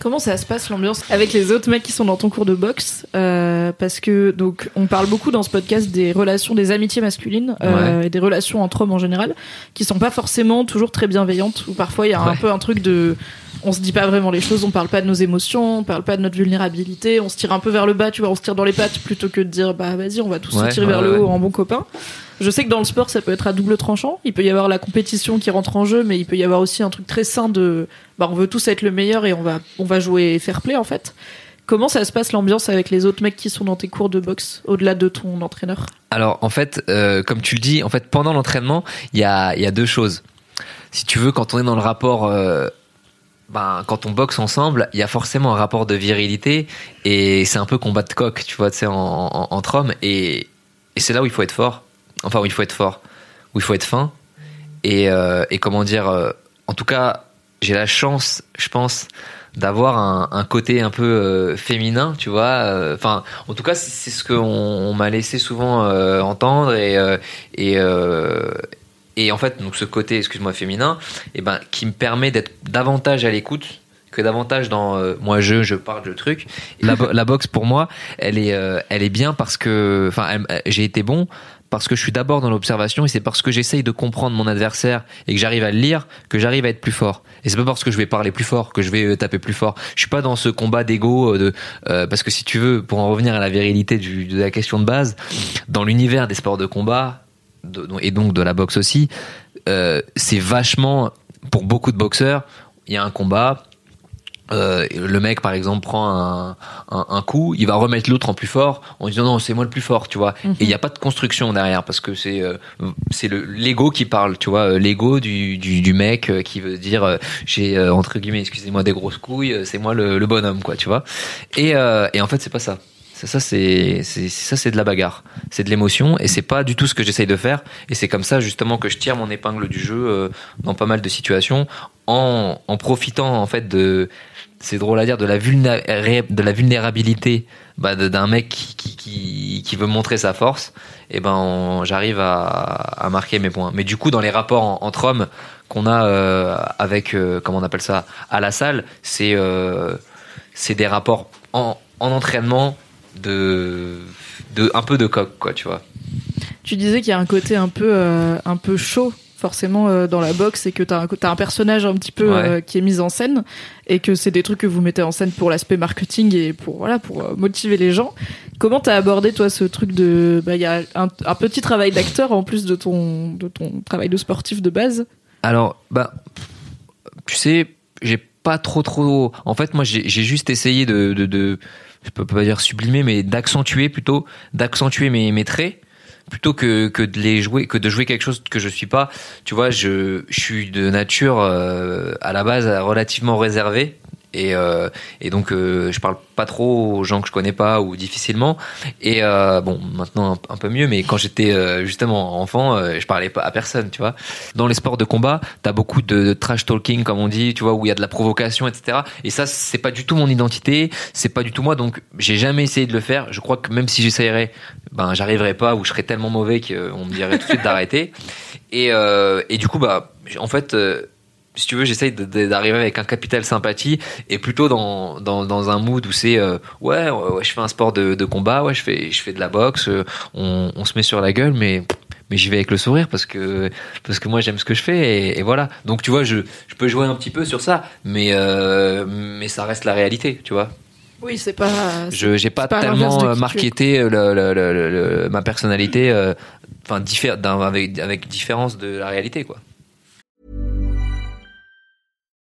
Comment ça se passe l'ambiance avec les autres mecs qui sont dans ton cours de boxe Euh, Parce que donc on parle beaucoup dans ce podcast des relations, des amitiés masculines euh, et des relations entre hommes en général, qui sont pas forcément toujours très bienveillantes. Ou parfois il y a un Ouais. peu un truc de, on se dit pas vraiment les choses, on parle pas de nos émotions, on parle pas de notre vulnérabilité, on se tire un peu vers le bas, tu vois, on se tire dans les pattes plutôt que de dire bah vas-y on va tous Ouais, se tirer vers le haut en bon copain. Je sais que dans le sport, ça peut être à double tranchant. Il peut y avoir la compétition qui rentre en jeu, mais il peut y avoir aussi un truc très sain de, bah, on veut tous être le meilleur et on va, on va jouer fair play, en fait. Comment ça se passe l'ambiance avec les autres mecs qui sont dans tes cours de boxe, au-delà de ton entraîneur? Alors en fait, euh, comme tu le dis, en fait pendant l'entraînement, il y a, y a deux choses. Si tu veux, quand on est dans le rapport, euh, ben, quand on boxe ensemble, il y a forcément un rapport de virilité et c'est un peu combat de coq, tu vois, tu sais, en, en- entre hommes et, et c'est là où il faut être fort. Enfin, où il faut être fort, où il faut être fin et, euh, et comment dire. euh, en tout cas, j'ai la chance, je pense, d'avoir un, un côté un peu euh, féminin, tu vois. Enfin, en tout cas, c'est c'est ce qu'on on, m'a laissé souvent entendre et et et en fait, donc ce côté, excuse-moi, féminin, et ben, qui me permet d'être davantage à l'écoute que davantage dans euh, moi je je parle de trucs. La, bo- la boxe pour moi, elle est euh, elle est bien parce que enfin j'ai été bon parce que je suis d'abord dans l'observation et c'est parce que j'essaye de comprendre mon adversaire et que j'arrive à le lire que j'arrive à être plus fort. Et c'est pas parce que je vais parler plus fort que je vais euh, taper plus fort. Je suis pas dans ce combat d'ego euh, de euh, parce que si tu veux pour en revenir à la virilité du, de la question de base, dans l'univers des sports de combat de- et donc de la boxe aussi, euh, c'est vachement pour beaucoup de boxeurs, il y a un combat euh, le mec par exemple prend un, un, un coup, il va remettre l'autre en plus fort en disant non c'est moi le plus fort, tu vois. Et il n'y a pas de construction derrière parce que c'est euh, c'est le l'ego qui parle, tu vois, euh, l'ego du, du, du mec euh, qui veut dire j'ai entre guillemets excusez-moi des grosses couilles, c'est moi le, le bonhomme quoi, tu vois. Et et en fait c'est pas ça. C'est ça, c'est ça, c'est de la bagarre, c'est de l'émotion, et c'est pas du tout ce que j'essaye de faire. Et c'est comme ça justement que je tire mon épingle du jeu dans pas mal de situations, en, profitant en fait de, c'est drôle à dire, de la vulnérabilité bah, d'un mec qui, veut montrer sa force. Et ben, on- j'arrive à, marquer mes points. Mais du coup, dans les rapports en- entre hommes qu'on a euh, avec, euh, comment on appelle ça, à la salle, c'est euh, c'est des rapports en, en entraînement de, un peu de coq quoi tu vois Tu disais qu'il y a un côté un peu, un peu chaud forcément euh, dans la boxe et que t'as un, t'as un personnage un petit peu Ouais. euh, qui est mis en scène et que c'est des trucs que vous mettez en scène pour l'aspect marketing et pour voilà pour euh, motiver les gens. Comment t'as abordé toi ce truc de bah il y a un, un petit travail d'acteur en plus de ton de ton travail de sportif de base? alors bah tu sais j'ai pas trop trop en fait moi j'ai j'ai juste essayé de, de, de je peux pas dire sublimer mais d'accentuer plutôt d'accentuer mes, mes traits plutôt que, que de les jouer que de jouer quelque chose que je suis pas. Tu vois je, je suis de nature euh, à la base relativement réservé et, euh, et donc euh, je parle pas trop aux gens que je connais pas ou difficilement. Et euh, bon maintenant un, peu mieux mais quand j'étais euh, justement enfant euh, je parlais pas à personne tu vois. Dans les sports de combat t'as beaucoup de, de trash talking comme on dit tu vois où il y a de la provocation etc et ça c'est pas du tout mon identité c'est pas du tout moi. Donc j'ai jamais essayé de le faire. Je crois que même si j'essayerais ben j'arriverais pas ou je serais tellement mauvais qu'on me dirait tout de suite d'arrêter. Et, euh, et du coup bah en fait si tu veux, j'essaye d'arriver avec un capital sympathie et plutôt dans, dans, dans un mood où c'est euh, ouais, je fais un sport de, de combat, ouais, je fais, je fais de la boxe, euh, on, on se met sur la gueule, mais mais j'y vais avec le sourire parce que parce que moi j'aime ce que je fais et, et voilà. Donc tu vois, je, je peux jouer un petit peu sur ça, mais euh, mais ça reste la réalité, tu vois. Oui, c'est pas. Je j'ai pas, tellement marketé le, le- le- le- le- ma personnalité, euh, diffère avec avec différence de la réalité quoi.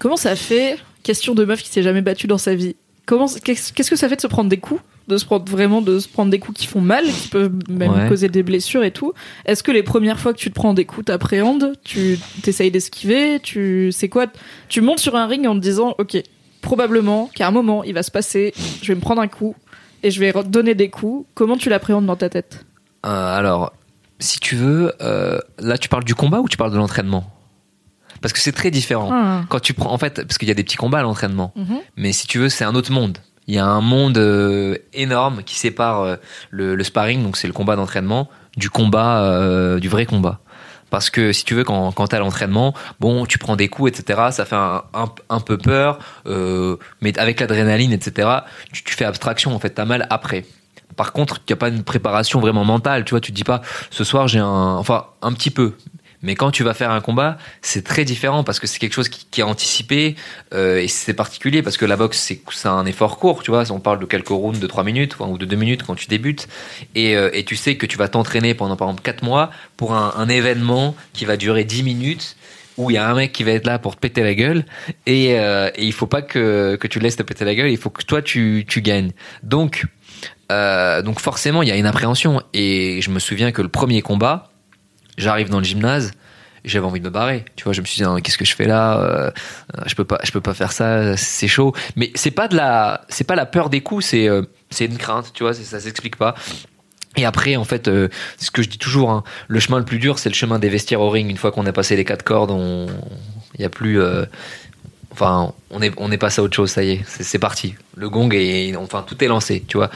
Comment ça fait Question de meuf qui s'est jamais battue dans sa vie. Comment qu'est-ce que ça fait de se prendre des coups? De se prendre vraiment de se prendre des coups qui font mal, qui peuvent même Ouais. causer des blessures et tout? Est-ce que les premières fois que tu te prends des coups, t'appréhendes, tu t'essayes d'esquiver, tu c'est quoi? Tu montes sur un ring en te disant, ok, probablement qu'à un moment il va se passer, je vais me prendre un coup et je vais donner des coups. Comment tu l'appréhendes dans ta tête? Euh, alors, si tu veux, euh, là tu parles du combat ou tu parles de l'entraînement? Parce que c'est très différent. Ah. Quand tu prends, en fait, parce qu'il y a des petits combats à l'entraînement, Mhm. mais si tu veux, c'est un autre monde. Il y a un monde euh, énorme qui sépare euh, le, le sparring, donc c'est le combat d'entraînement, du combat, euh, du vrai combat. Parce que si tu veux, quand, quand t'es à l'entraînement, bon, tu prends des coups, etc. Ça fait un, un, un peu peur, mais avec l'adrénaline, etc. Tu, tu fais abstraction, en fait, t'as mal après. Par contre, il n'y a pas une préparation vraiment mentale, tu vois. Tu te dis pas, ce soir j'ai un, enfin, un petit peu. Mais quand tu vas faire un combat, c'est très différent parce que c'est quelque chose qui, est anticipé euh, et c'est particulier parce que la boxe c'est un effort court, tu vois. On parle de quelques rounds de 3 minutes ou de 2 minutes quand tu débutes et, euh, et tu sais que tu vas t'entraîner pendant par exemple 4 mois pour un, un événement qui va durer 10 minutes où il y a un mec qui va être là pour te péter la gueule et, euh, et il faut pas que, que tu laisses te péter la gueule, il faut que toi tu, tu gagnes. Donc, euh, donc forcément, il y a une appréhension. Et je me souviens que le premier combat, j'arrive dans le gymnase, j'avais envie de me barrer. Tu vois, je me suis dit qu'est-ce que je fais là euh, Je peux pas, je peux pas faire ça. C'est chaud. Mais c'est pas de la, c'est pas la peur des coups, c'est euh, c'est une crainte. Tu vois, ça s'explique pas. Et après, en fait, euh, c'est ce que je dis toujours, hein, le chemin le plus dur, c'est le chemin des vestiaires au ring. Une fois qu'on a passé les quatre cordes, on, il y a plus, enfin, on est, on est passé à autre chose. Ça y est, c'est c'est parti. Le gong est, enfin, tout est lancé. Tu vois,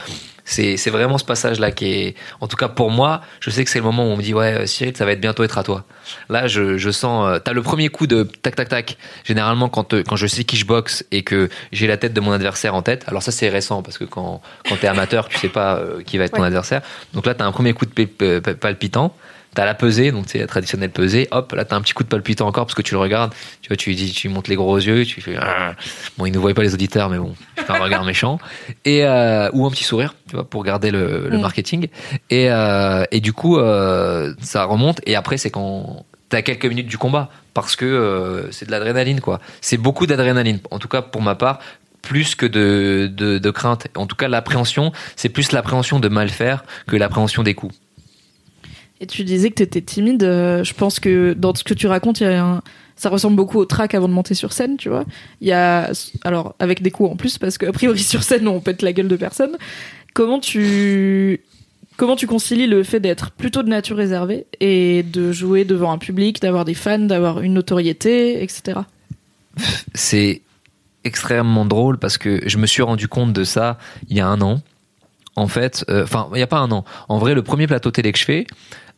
c'est, c'est vraiment ce passage-là qui est, en tout cas pour moi, je sais que c'est le moment où on me dit ouais, euh, Cyril, ça va être bientôt être à toi. Là, je, je sens, euh, t'as le premier coup de tac tac tac. Généralement, quand euh, quand je sais qui je boxe et que j'ai la tête de mon adversaire en tête, alors ça c'est récent parce que quand quand t'es amateur, tu sais pas qui va être ton adversaire. Donc là, t'as un premier coup de palpitant. T'as la pesée, donc c'est la traditionnelle pesée. Hop, là t'as un petit coup de palpitant encore parce que tu le regardes. Tu vois, tu dis, tu montes les gros yeux, tu fais. Ah. Bon, ils ne voient pas les auditeurs, mais bon, c'est un regard méchant. Et euh, ou un petit sourire, tu vois, pour garder le, le Mm. marketing. Et euh, et du coup, euh, ça remonte. Et après, c'est quand t'as quelques minutes du combat parce que c'est de l'adrénaline, quoi. C'est beaucoup d'adrénaline. En tout cas, pour ma part plus que de, de, de crainte. En tout cas, l'appréhension, c'est plus l'appréhension de mal faire que l'appréhension des coups. Et tu disais que tu étais timide. euh, je pense que dans ce que tu racontes, ça ressemble beaucoup au track avant de monter sur scène, tu vois. Il y a, alors avec des coups en plus, parce qu'a priori sur scène on pète la gueule de personne. Comment tu, comment tu concilies le fait d'être plutôt de nature réservée et de jouer devant un public, d'avoir des fans, d'avoir une notoriété, etc. C'est extrêmement drôle parce que je me suis rendu compte de ça il y a un an. En fait, euh, enfin, il n'y a pas un an. En vrai, le premier plateau télé que je fais,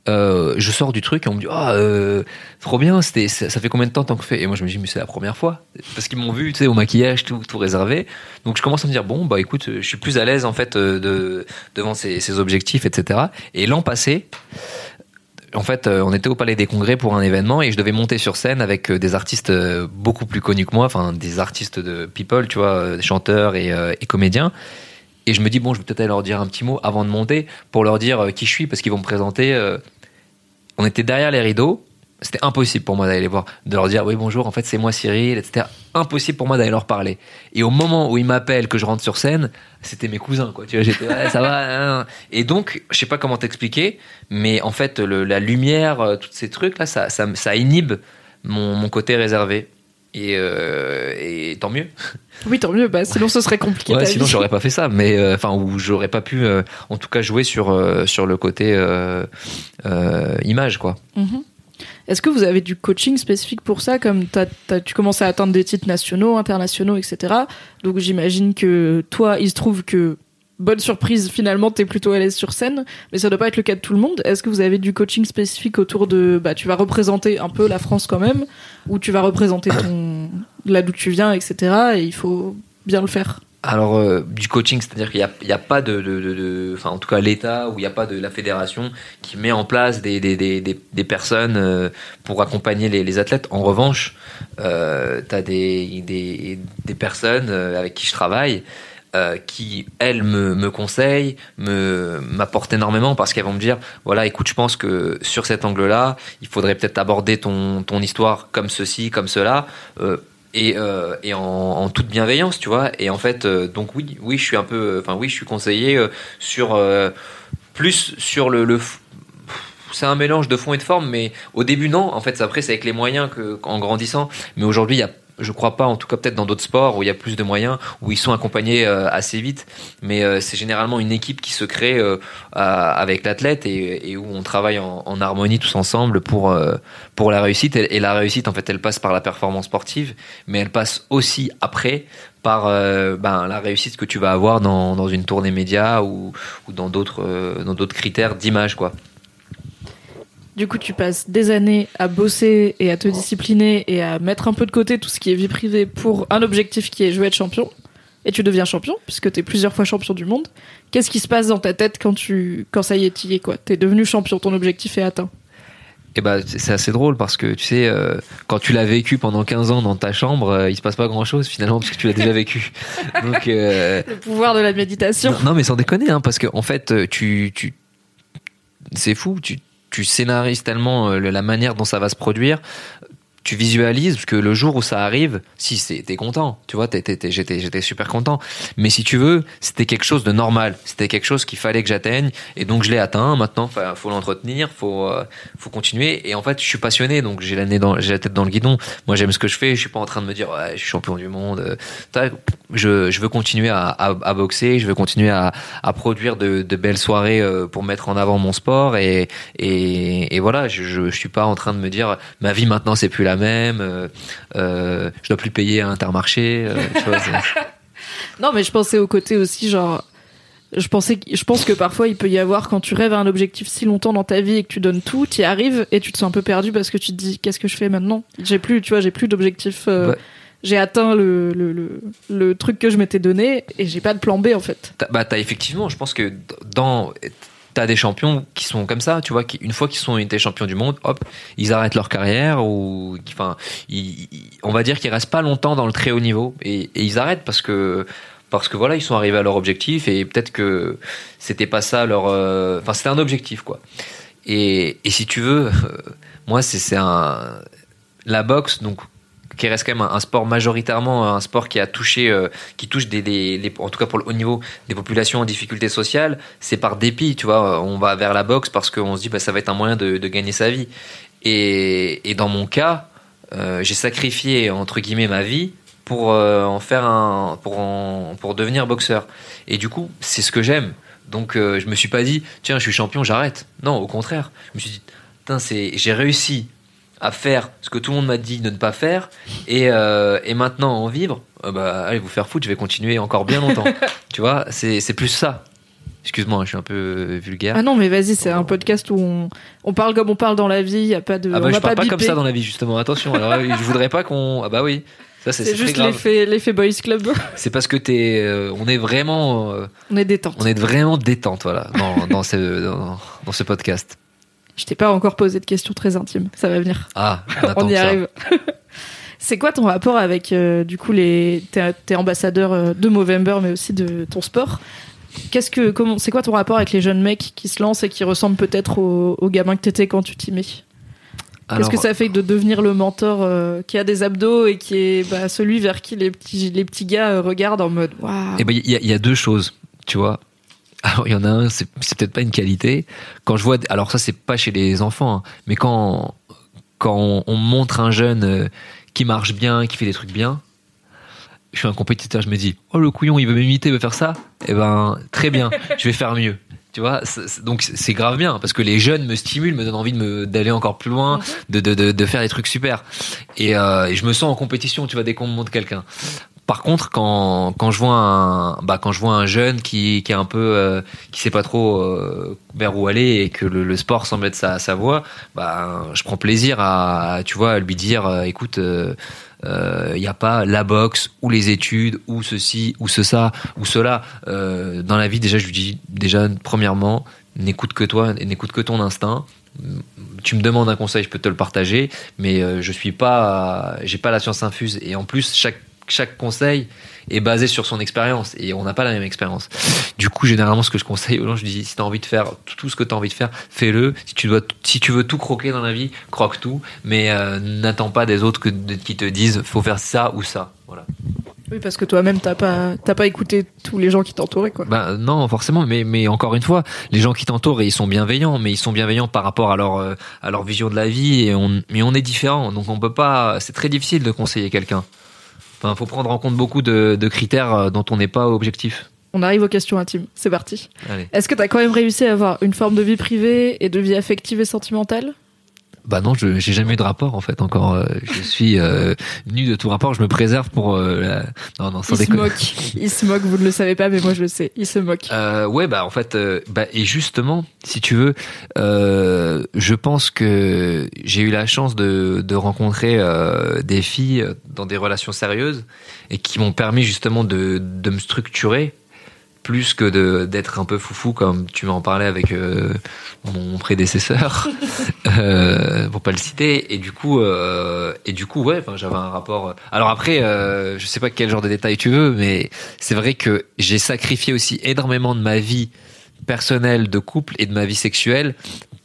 euh, je sors du truc et on me dit ah euh, trop bien ça, fait combien de temps tant que fait? Et moi je me dis mais c'est la première fois. Parce qu'ils m'ont vu tu sais au maquillage tout tout réservé. Donc je commence à me dire bon bah écoute je suis plus à l'aise en fait euh, de devant ces, objectifs etc et l'an passé en fait, on était au Palais des Congrès pour un événement et je devais monter sur scène avec des artistes beaucoup plus connus que moi, enfin des artistes de people, tu vois, chanteurs et comédiens. Et je me dis bon, je vais peut-être aller leur dire un petit mot avant de monter pour leur dire euh, qui je suis parce qu'ils vont me présenter. euh. On était derrière les rideaux. C'était impossible pour moi d'aller les voir, de leur dire oui bonjour, en fait c'est moi Cyril, etc. Impossible pour moi d'aller leur parler. Et au moment où ils m'appellent, que je rentre sur scène, c'était mes cousins quoi. Tu vois, j'étais ouais, ça va. hein. Et donc je sais pas comment t'expliquer, mais en fait le- la lumière, euh, tous ces trucs là, ça, ça, ça inhibe mon, mon côté réservé. Et, euh, et tant mieux. Oui, tant mieux. Bah, sinon ce serait compliqué. Ouais, sinon j'aurais pas fait ça, mais euh, enfin ou j'aurais pas pu, euh, en tout cas jouer sur euh, sur le côté euh, euh, image quoi. Mhm. Est-ce que vous avez du coaching spécifique pour ça Comme t'as- t'as- tu commences à atteindre des titres nationaux, internationaux, etc. Donc j'imagine que toi, il se trouve que, bonne surprise, finalement, t'es plutôt à l'aise sur scène, mais ça doit pas être le cas de tout le monde. Est-ce que vous avez du coaching spécifique autour de, bah, tu vas représenter un peu la France quand même, ou tu vas représenter là d'où tu viens, etc. Et il faut bien le faire? Alors euh, du coaching, c'est-à-dire qu'il n'y a, pas de, enfin en tout cas l'État ou il n'y a pas de la fédération qui met en place des, personnes euh, pour accompagner les, athlètes. En revanche, euh, tu as des personnes euh, avec qui je travaille euh, qui, elles, me, me conseillent, me, m'apportent énormément parce qu'elles vont me dire, voilà, écoute, je pense que sur cet angle-là, il faudrait peut-être aborder ton, ton histoire comme ceci, comme cela. Euh, et, euh, en, toute bienveillance, tu vois. Et en fait, donc oui, oui, je suis un peu, enfin oui, je suis conseillé sur plus sur le, c'est un mélange de fond et de forme, mais au début non. En fait, après c'est avec les moyens que en grandissant. Mais aujourd'hui, il y a je crois pas, en tout cas peut-être dans d'autres sports où il y a plus de moyens, où ils sont accompagnés euh, assez vite, mais euh, c'est généralement une équipe qui se crée euh, avec l'athlète et, où on travaille en, harmonie tous ensemble pour pour la réussite. Et, la réussite, en fait, elle passe par la performance sportive, mais elle passe aussi après par ben, la réussite que tu vas avoir dans, dans une tournée média ou, ou dans d'autres dans d'autres critères d'image, quoi. Du coup, tu passes des années à bosser et à te discipliner et à mettre un peu de côté tout ce qui est vie privée pour un objectif qui est je veux être champion. Et tu deviens champion, puisque tu es plusieurs fois champion du monde. Qu'est-ce qui se passe dans ta tête quand, tu, quand ça y est, tu y es quoi? T'es devenu champion, ton objectif est atteint. Et bah, c'est assez drôle parce que tu sais, euh, quand tu l'as vécu pendant 15 ans dans ta chambre, euh, il se passe pas grand chose finalement parce que tu l'as déjà vécu. Donc, euh, Le pouvoir de la méditation. non, non, mais sans déconner, hein, parce que en fait, euh, tu, tu, c'est fou, tu, tu scénarises tellement euh, la manière dont ça va se produire. Tu visualises que le jour où ça arrive, si t'es content, tu vois, j'étais, super content. Mais si tu veux, c'était quelque chose de normal. C'était quelque chose qu'il fallait que j'atteigne. Et donc, je l'ai atteint. Maintenant, fa- faut l'entretenir, faut, euh, faut continuer. Et en fait, je suis passionné, donc j'ai la, tête dans le guidon. Moi, j'aime ce que je fais. Je suis pas en train de me dire, ouais, je suis champion du monde. euh. Je, veux continuer à, boxer. Je veux continuer à, produire de, belles soirées euh, pour mettre en avant mon sport. Et, voilà, je, je, je suis pas en train de me dire, ma vie maintenant, c'est plus la même. euh, euh, je dois plus payer à Intermarché. euh, tu vois, c'est- Non, mais je pensais au côté aussi, genre. Je pensais, que- je pense que parfois il peut y avoir quand tu rêves à un objectif si longtemps dans ta vie et que tu donnes tout, tu y arrives et tu te sens un peu perdu parce que tu te dis qu'est-ce que je fais maintenant? J'ai plus, tu vois, j'ai plus d'objectif. euh, Ouais. J'ai atteint le, le, le, le truc que je m'étais donné et j'ai pas de plan B en fait. Bah t'as effectivement, je pense que dans t'as des champions qui sont comme ça, tu vois, qui une fois qu'ils sont été champions du monde, hop, ils arrêtent leur carrière ou, enfin, on va dire qu'ils restent pas longtemps dans le très haut niveau et, ils arrêtent parce que parce que voilà, ils sont arrivés à leur objectif et peut-être que c'était pas ça leur, euh, enfin c'était un objectif quoi. Et, si tu veux, moi c'est c'est un la boxe donc qui reste quand même un, un sport majoritairement un sport qui a touché euh, qui touche des, en tout cas pour le haut niveau des populations en difficulté sociale c'est par dépit tu vois on va vers la boxe parce qu'on se dit bah ça va être un moyen de, gagner sa vie. Et, et dans mon cas euh, j'ai sacrifié entre guillemets ma vie pour euh, en faire un pour en- pour devenir boxeur. Et du coup c'est ce que j'aime. Donc je me suis pas dit tiens je suis champion j'arrête. Non au contraire. Je me suis dit j'ai réussi à faire ce que tout le monde m'a dit de ne pas faire et, euh, et maintenant en vivre euh, bah allez vous faire foutre je vais continuer encore bien longtemps tu vois c'est c'est plus ça excuse-moi je suis un peu euh, vulgaire Ah non, mais vas-y, c'est un podcast où on, on parle comme on parle dans la vie, y a pas de. ah on bah va je parle pas, comme biper. ça dans la vie justement attention alors je voudrais pas qu'on ah bah oui ça c'est juste l'effet, l'effet boys club. c'est parce que t'es euh, on est vraiment on est détente. on est vraiment détente voilà dans, dans ce dans, dans ce podcast Je t'ai pas encore posé de questions très intimes. Ça va venir. ah on, y arrive. c'est quoi ton rapport avec euh, du coup les t'es, ambassadeur euh, de Movember mais aussi de ton sport? Qu'est-ce que comment c'est quoi ton rapport avec les jeunes mecs qui se lancent et qui ressemblent peut-être aux, aux gamins que t'étais quand tu t'y mets? Qu'est-ce que ça fait de devenir le mentor euh, qui a des abdos et qui est bah, celui vers qui les petits les petits gars euh, regardent en mode waouh. Eh ben, il y, a- il y a deux choses, tu vois. Alors, il y en a un, c'est peut-être pas une qualité. Quand je vois, alors ça, c'est pas chez les enfants, hein, mais quand, quand on, on montre un jeune euh, qui marche bien, qui fait des trucs bien, je suis un compétiteur, je me dis, oh le couillon, il veut m'imiter, il veut faire ça? Eh ben, très bien, je vais faire mieux. Tu vois, donc c'est grave bien parce que les jeunes me stimulent, me donnent envie de d'aller encore plus loin, de, de, de, de faire des trucs super. Et, euh, et je me sens en compétition, tu vois, dès qu'on me montre quelqu'un. Par contre, quand, quand je vois un bah quand je vois un jeune qui, qui est un peu euh, qui sait pas trop euh, vers où aller et que le, sport semble être sa, sa voie, bah je prends plaisir à tu vois lui dire euh, écoute il n'y a pas la boxe ou les études ou ceci ou ce ça ou cela dans la vie déjà je lui dis déjà premièrement n'écoute que toi et n'écoute que ton instinct tu me demandes un conseil, je peux te le partager, mais je suis pas, j'ai pas la science infuse. Et en plus, chaque chaque conseil est basé sur son expérience et on n'a pas la même expérience. Du coup, généralement, ce que je conseille aux gens, je dis si tu as envie de faire tout, ce que tu as envie de faire, fais-le. Si tu dois, si tu veux tout croquer dans la vie, croque tout, mais euh, n'attends pas des autres que qui te disent faut faire ça ou ça. Voilà. Oui, parce que toi-même t'as pas t'as pas écouté tous les gens qui t'entouraient quoi. Bah non, forcément, mais mais encore une fois, les gens qui t'entourent, ils sont bienveillants, mais ils sont bienveillants par rapport à leur euh, à leur vision de la vie et on mais on est différents, donc on peut pas. C'est très difficile de conseiller quelqu'un. Enfin, faut prendre en compte beaucoup de, de critères euh, dont on n'est pas objectif. On arrive aux questions intimes. C'est parti. Est-ce que t'as quand même réussi à avoir une forme de vie privée et de vie affective et sentimentale? Bah non, je j'ai jamais eu de rapport en fait encore. euh, Je suis euh, nu de tout rapport. Je me préserve pour. euh, la... Non non, sans Il se moque. Il se moque. Vous ne le savez pas, mais moi je le sais. Il se moque. Euh, ouais, bah en fait, euh, bah, et justement, si tu veux, euh, je pense que j'ai eu la chance de, de rencontrer euh, des filles dans des relations sérieuses et qui m'ont permis justement de, de me structurer plus que d'être un peu foufou comme tu m'en parlais avec euh, mon prédécesseur euh, pour pas le citer. Et du coup euh, et du coup ouais j'avais un rapport alors après euh, je sais pas quel genre de détails tu veux mais c'est vrai que j'ai sacrifié aussi énormément de ma vie personnelle de couple et de ma vie sexuelle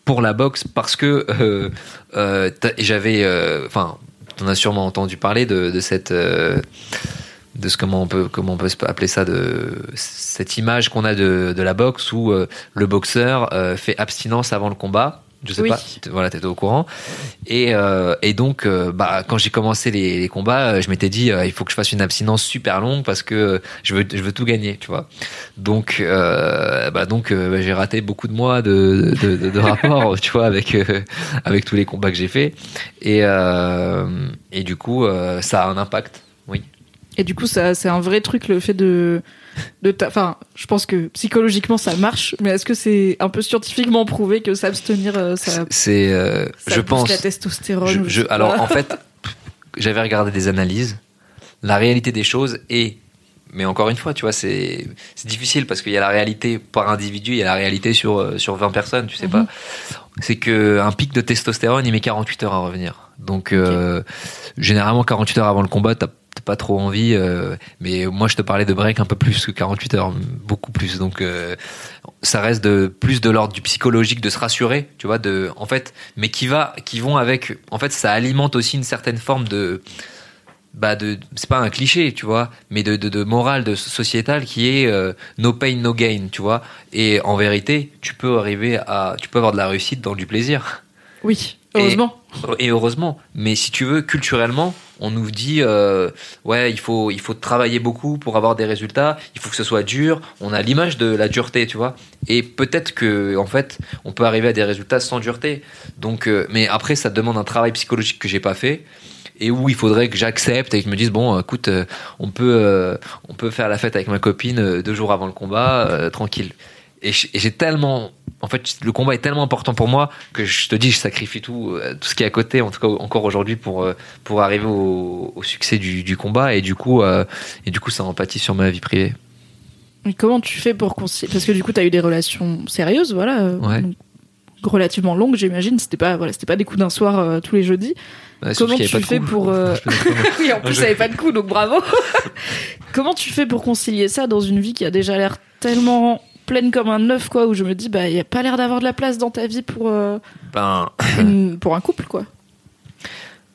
pour la boxe parce que euh, euh, j'avais euh, enfin on a sûrement entendu parler de, cette euh, de ce comment on peut comment on peut appeler ça de cette image qu'on a de, de la boxe où euh, le boxeur euh, fait abstinence avant le combat. Je sais Oui. pas voilà t'étais au courant. Et euh, et donc euh, bah quand j'ai commencé les, les combats euh, je m'étais dit euh, il faut que je fasse une abstinence super longue parce que je veux je veux tout gagner tu vois. Donc euh, bah donc bah, j'ai raté beaucoup de mois de de, de, de rapports tu vois avec avec tous les combats que j'ai fait et euh, et du coup euh, ça a un impact oui Et du coup, ça, c'est un vrai truc, le fait de. Enfin, je pense que psychologiquement, ça marche, mais est-ce que c'est un peu scientifiquement prouvé que s'abstenir, euh, ça, c'est euh, je pense la testostérone Je- alors en fait, j'avais regardé des analyses. La réalité des choses est, mais encore une fois, tu vois, c'est c'est difficile parce qu'il y a la réalité par individu, il y a la réalité sur euh, sur 20 personnes, tu sais Mhm. pas. C'est que un pic de testostérone, il met 48 heures à revenir. Donc euh, généralement 48 heures avant le combat, t'as pas trop envie. euh, mais moi, je te parlais de break un peu plus que 48 heures, beaucoup plus. Donc euh, ça reste de plus de l'ordre du psychologique de se rassurer, tu vois, de en fait, mais qui va, qui vont avec, en fait, ça alimente aussi une certaine forme de, bah de, c'est pas un cliché, tu vois, mais de de, de morale, de sociétale qui est euh, no pain no gain, tu vois. Et en vérité, tu peux arriver à, tu peux avoir de la réussite dans du plaisir. Oui, heureusement. Et heureusement, mais si tu veux, culturellement, on nous dit euh, ouais, il faut il faut travailler beaucoup pour avoir des résultats, il faut que ce soit dur. On a l'image de la dureté, tu vois. Et peut-être que en fait, on peut arriver à des résultats sans dureté. Donc, euh, mais après, ça demande un travail psychologique que j'ai pas fait et où il faudrait que j'accepte et que je me dise bon, écoute, euh, on peut on peut faire la fête avec ma copine deux jours avant le combat, tranquille. Et j'ai tellement en fait, le combat est tellement important pour moi que je te dis, je sacrifie tout, euh, tout ce qui est à côté, en tout cas encore aujourd'hui, pour euh, pour arriver au, au succès du, du combat. Et du coup, euh, et du coup, ça empathie sur ma vie privée. Et comment tu fais pour concilier Parce que du coup, t'as eu des relations sérieuses, voilà. Ouais. donc, relativement longues, j'imagine. C'était pas, voilà, c'était pas des coups d'un soir euh, tous les jeudis. Ouais, Comment tu fais pour, euh, oui, en plus, ça avait pas de coup, donc bravo. Comment tu fais pour concilier ça dans une vie qui a déjà l'air tellement pleine comme un œuf, quoi, où je me dis, bah, il y a pas l'air d'avoir de la place dans ta vie pour, euh, Ben, une- pour un couple, quoi.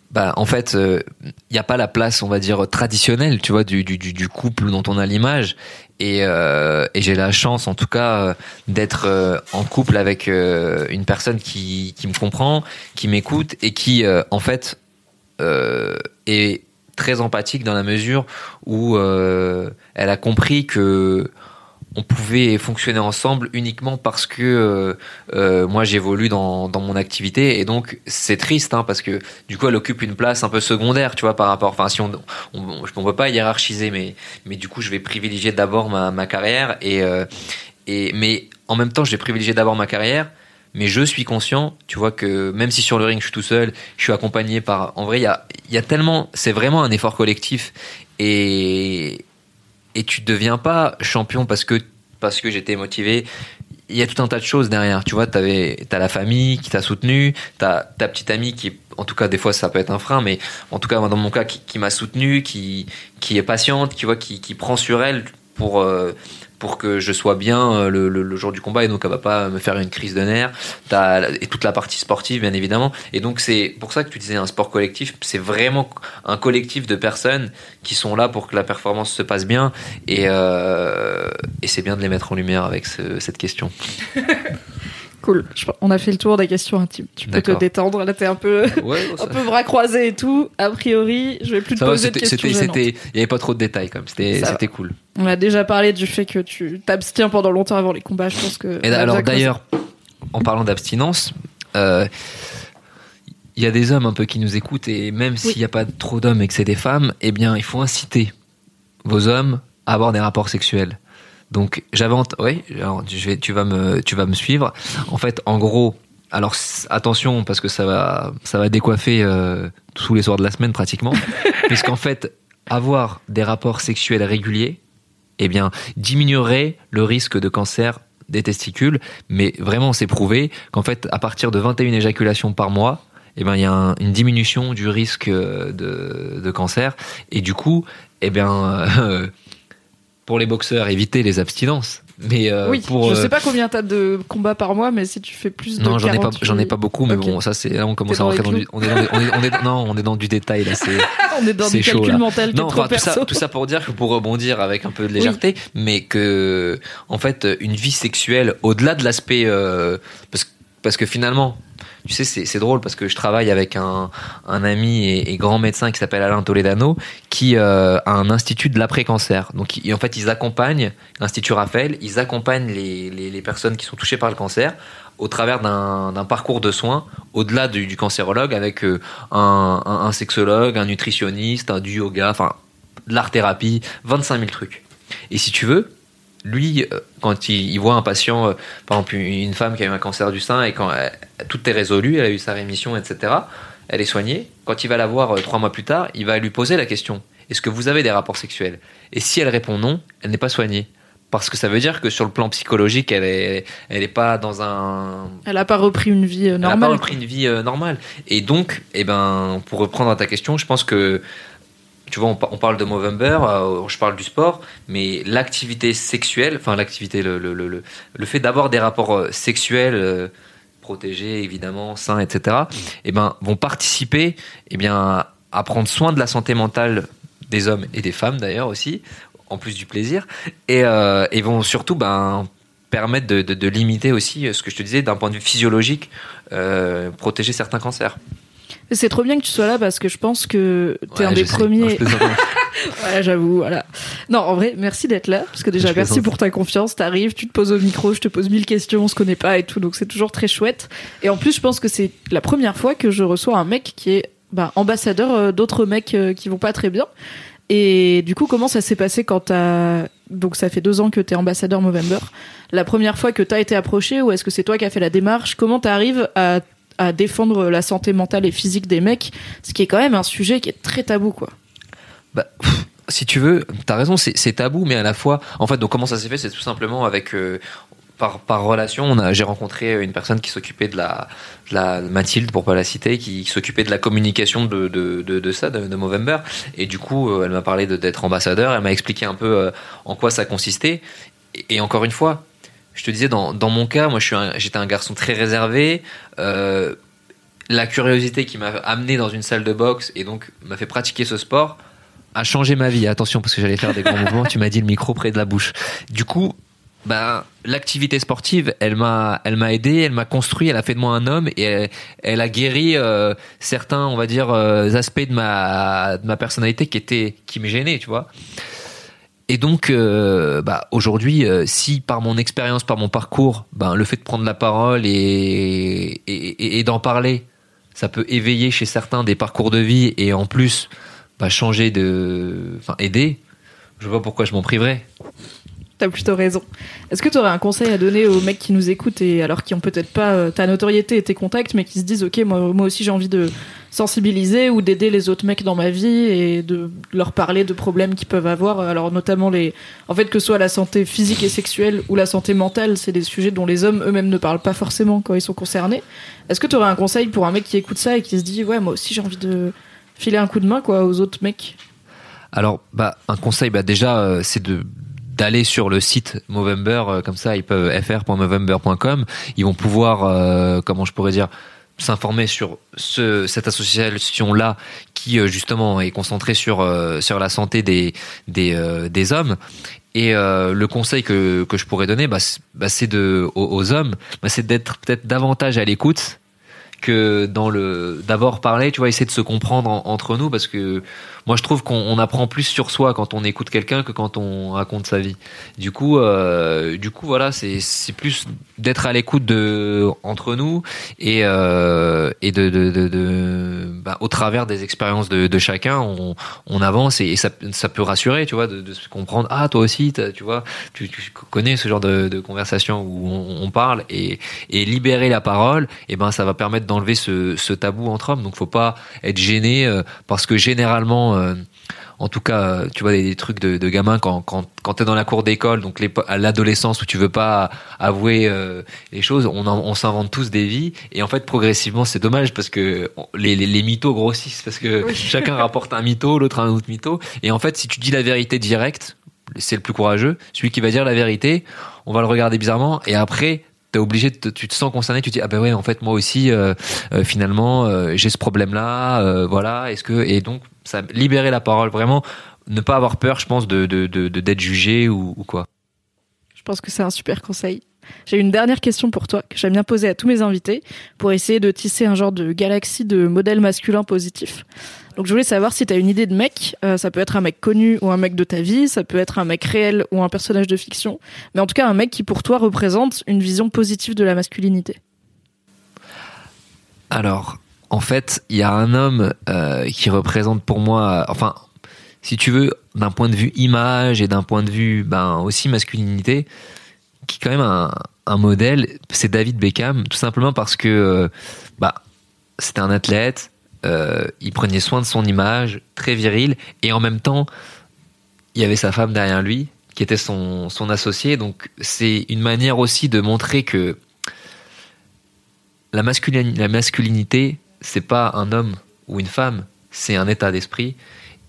bah, en fait, il n'y a pas la place, on va dire, traditionnelle, tu vois, du, du, couple dont on a l'image. Et, euh, et j'ai la chance, en tout cas, euh, d'être euh, en couple avec euh, une personne qui, qui me comprend, qui m'écoute et qui, euh, en fait, euh, est très empathique dans la mesure où euh, elle a compris que on pouvait fonctionner ensemble uniquement parce que euh, euh, moi j'évolue dans, mon activité et donc c'est triste hein, parce que du coup elle occupe une place un peu secondaire tu vois par rapport enfin si on on, on, peut pas hiérarchiser mais mais du coup je vais privilégier d'abord ma, ma carrière et euh, et mais en même temps je vais privilégier d'abord ma carrière mais je suis conscient, tu vois, que même si sur le ring je suis tout seul, je suis accompagné par. En vrai, il y a, y a tellement. C'est vraiment un effort collectif. Et, et tu deviens pas champion parce que, parce que j'étais motivé. Il y a tout un tas de choses derrière. Tu vois, t'avais, t'as la famille qui t'a soutenu, t'as ta petite amie qui, en tout cas, des fois ça peut être un frein, mais en tout cas, dans mon cas, qui, qui m'a soutenu, qui, qui est patiente, qui, voit, qui, qui prend sur elle pour. euh, pour que je sois bien euh, le, le, jour du combat et donc elle va pas me faire une crise de nerfs. Et toute la partie sportive bien évidemment. Et donc c'est pour ça que tu disais un sport collectif c'est vraiment un collectif de personnes qui sont là pour que la performance se passe bien. Et, euh, et c'est bien de les mettre en lumière avec ce, cette question Cool. On a fait le tour des questions intimes. Tu peux te détendre. Là, t'es un peu, ouais, un peu bras croisés et tout. A priori, je vais plus te ça va, poser de questions il y avait pas trop de détails même c'était, cool On a déjà parlé du fait que tu t'abstiens pendant longtemps avant les combats. Je pense que. Et alors d'ailleurs, en parlant d'abstinence, euh, il y a des hommes un peu qui nous écoutent et même s'il n'y a pas trop d'hommes et que c'est des femmes, eh bien il faut inciter vos hommes à avoir des rapports sexuels. Donc j'avais, oui, alors, je vais, tu vas me, tu vas me suivre. En fait, en gros, alors attention parce que ça va, ça va décoiffer euh, tous les soirs de la semaine pratiquement, puisqu'en fait avoir des rapports sexuels réguliers, eh bien diminuerait le risque de cancer des testicules, mais vraiment c'est prouvé qu'en fait à partir de 21 éjaculations par mois, eh ben il y a un- une diminution du risque euh, de, de cancer. Et du coup, eh bien euh, pour les boxeurs éviter les abstinences Mais euh, oui, pour je euh, sais pas combien t'as de combats par mois, mais si tu fais plus de non, j'en ai pas, 48 j'en ai pas beaucoup, mais bon, ça c'est là on commence à rentrer dans du, on est dans, on est, on est- non, on est dans du détail là. C'est on est dans du chaud, calcul là. mental non, enfin, tout ça, tout ça pour dire que pour rebondir avec un peu de légèreté, mais que en fait une vie sexuelle au-delà de l'aspect euh, parce que finalement tu sais c'est drôle parce que je travaille avec un, un ami et, grand médecin qui s'appelle Alain Toledano qui euh, a un institut de l'après-cancer donc en fait ils accompagnent l'institut Raphaël ils accompagnent les, les, personnes qui sont touchées par le cancer au travers d'un parcours de soins au-delà du, du cancérologue avec euh, un, un, un sexologue un nutritionniste un, du yoga enfin de l'art-thérapie, 25 000 trucs. Et si tu veux, lui, euh, quand il, il voit un patient, euh, par exemple une femme qui a eu un cancer du sein et quand euh, tout est résolu, elle a eu sa rémission, etc., elle est soignée, quand il va la voir trois mois plus tard, il va lui poser la question, est-ce que vous avez des rapports sexuels? Et si elle répond non, elle n'est pas soignée. Parce que ça veut dire que sur le plan psychologique, elle est, elle est pas dans un, Elle a pas repris une vie euh, elle n'a normale. pas repris une vie normale. Et donc, eh ben, pour reprendre à ta question, je pense que, tu vois, on, par- on parle de Movember, euh, je parle du sport, mais l'activité sexuelle, enfin l'activité, le, le, le, le- fait d'avoir des rapports euh, sexuels euh, protégés, évidemment, sains, etc., eh ben, vont participer eh bien, à prendre soin de la santé mentale des hommes et des femmes d'ailleurs aussi, en plus du plaisir, et, et vont surtout ben, permettre de, de- de limiter aussi ce que je te disais d'un point de vue physiologique, protéger certains cancers. C'est trop bien que tu sois là parce que je pense que t'es Ouais, un des sais. Premiers. Ouais, j'avoue, voilà. Non, en vrai, merci d'être là parce que déjà Je merci plaisante. pour ta confiance. T'arrives, tu te poses au micro, je te pose mille questions, on se connaît pas et tout, donc c'est toujours très chouette. Et en plus, je pense que c'est la première fois que je reçois un mec qui est bah, ambassadeur euh, d'autres mecs euh, qui vont pas très bien. Et du coup, comment ça s'est passé quand t'as donc ça fait deux ans que t'es ambassadeur Movember. La première fois que t'as été approché, ou est-ce que c'est toi qui as fait la démarche? Comment t'arrives à à défendre la santé mentale et physique des mecs, ce qui est quand même un sujet qui est très tabou, quoi. Bah, si tu veux, t'as raison, c'est tabou, mais à la fois, en fait, donc comment ça s'est fait, c'est tout simplement avec euh, par, par relation, on a, j'ai rencontré une personne qui s'occupait de la, de la Mathilde, pour pas la citer, qui, s'occupait de la communication de, de, de, ça, de, de Movember, et du coup, euh, elle m'a parlé d'être ambassadeur, elle m'a expliqué un peu euh, en quoi ça consistait, et encore une fois. Je te disais, dans, dans mon cas, moi, un- j'étais un garçon très réservé. euh, la curiosité qui m'a amené dans une salle de boxe et donc m'a fait pratiquer ce sport a changé ma vie. Attention, parce que j'allais faire des grands mouvements. Tu m'as dit le micro près de la bouche. Du coup, ben, l'activité sportive, elle m'a, elle m'a aidé, elle m'a construit, elle a fait de moi un homme et elle, elle a guéri euh, certains, on va dire, euh, aspects de ma, de ma personnalité qui étaient, qui me gênaient, tu vois. Et donc, euh, bah, aujourd'hui, euh, si par mon expérience, par mon parcours, ben, le fait de prendre la parole et, d'en parler, ça peut éveiller chez certains des parcours de vie et en plus bah, changer de, enfin aider. Je vois pourquoi je m'en priverais. T'as plutôt raison. Est-ce que tu aurais un conseil à donner aux mecs qui nous écoutent et alors qui ont peut-être pas euh, ta notoriété et tes contacts, mais qui se disent ok moi, moi aussi j'ai envie de sensibiliser ou d'aider les autres mecs dans ma vie et de leur parler de problèmes qu'ils peuvent avoir? Alors notamment les, en fait que ce soit la santé physique et sexuelle ou la santé mentale, c'est des sujets dont les hommes eux-mêmes ne parlent pas forcément quand ils sont concernés. Est-ce que tu aurais un conseil pour un mec qui écoute ça et qui se dit ouais moi aussi j'ai envie de filer un coup de main quoi aux autres mecs? Alors, bah, un conseil, bah, déjà, euh, c'est de d'aller sur le site Movember, euh, comme ça, ils peuvent fr.movember.com. Ils vont pouvoir, euh, comment je pourrais dire, s'informer sur ce, cette association-là qui, euh, justement, est concentrée sur, sur la santé des, des, hommes. Et le conseil que, que je pourrais donner, bah, c'est bah, de, aux, hommes, bah, c'est d'être peut-être davantage à l'écoute que dans le d'abord parler tu vois essayer de se comprendre en- entre nous parce que moi je trouve qu'on on apprend plus sur soi quand on écoute quelqu'un que quand on raconte sa vie. Du coup euh, du coup voilà c'est plus d'être à l'écoute de entre nous et euh, et de de, de, bah, au travers des expériences de, de chacun on, on avance et, ça ça peut rassurer tu vois de, de se comprendre. Ah toi aussi tu vois tu, connais ce genre de, de conversation où on, parle et et libérer la parole et ben ça va permettre d'enlever ce, ce tabou entre hommes. Donc faut pas être gêné euh, parce que généralement euh, en tout cas, tu vois, des, des trucs de, de gamins quand, quand, quand tu es dans la cour d'école, donc à l'adolescence où tu veux pas avouer euh, les choses, on, en- on s'invente tous des vies. Et en fait, progressivement, c'est dommage parce que les, les, les mythos grossissent parce que chacun rapporte un mytho, l'autre un autre mytho. Et en fait, si tu dis la vérité directe, c'est le plus courageux. Celui qui va dire la vérité, on va le regarder bizarrement et après obligé tu te sens concerné tu te dis ah ben ouais en fait moi aussi euh, euh, finalement euh, j'ai ce problème là voilà est-ce que et donc ça libérer la parole vraiment ne pas avoir peur je pense de d'être jugé ou, ou quoi je pense que c'est un super conseil j'ai une dernière question pour toi que j'aime bien poser à tous mes invités pour essayer de tisser un genre de galaxie de modèles masculins positifs. Donc je voulais savoir si tu as une idée de mec, euh, ça peut être un mec connu ou un mec de ta vie, ça peut être un mec réel ou un personnage de fiction, mais en tout cas un mec qui pour toi représente une vision positive de la masculinité. Alors, en fait, il y a un homme euh, qui représente pour moi, enfin, si tu veux, d'un point de vue image et d'un point de vue ben, aussi masculinité, qui est quand même un, un modèle, c'est David Beckham, tout simplement parce que euh, bah, c'était un athlète, euh, il prenait soin de son image, très viril, et en même temps, il y avait sa femme derrière lui, qui était son, associé, donc c'est une manière aussi de montrer que la, la masculinité, c'est pas un homme ou une femme, c'est un état d'esprit.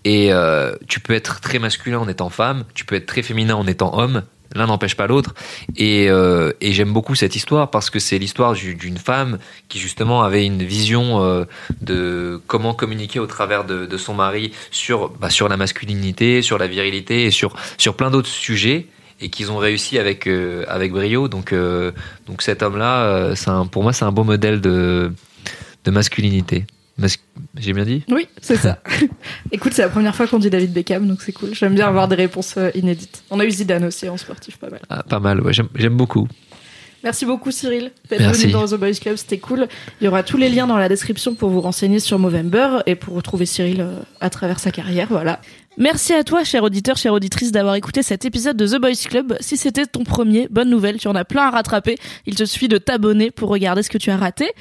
Et euh, tu peux être très masculin en étant femme, tu peux être très féminin en étant homme, L'un n'empêche pas l'autre. Et, euh, et j'aime beaucoup cette histoire parce que c'est l'histoire d'une femme qui justement avait une vision euh, de comment communiquer au travers de, son mari sur, bah, sur la masculinité, sur la virilité et sur, sur plein d'autres sujets et qu'ils ont réussi avec, euh, avec brio. Donc, donc cet homme-là, pour moi, c'est un beau modèle de, de masculinité. J'ai bien dit? Oui, c'est ça. Écoute, c'est la première fois qu'on dit David Beckham, donc c'est cool. J'aime bien avoir des réponses euh, inédites. On a eu Zidane aussi en sportif, pas mal. Ah, pas mal, ouais, j'aime beaucoup. Merci beaucoup Cyril d'être venu dans The Boys Club, c'était cool. Il y aura tous les liens dans la description pour vous renseigner sur Movember et pour retrouver Cyril euh, à travers sa carrière, voilà. Merci à toi, cher auditeur, chère auditrice, d'avoir écouté cet épisode de The Boys Club. Si c'était ton premier, bonne nouvelle, tu en as plein à rattraper. Il te suffit de t'abonner pour regarder ce que tu as raté.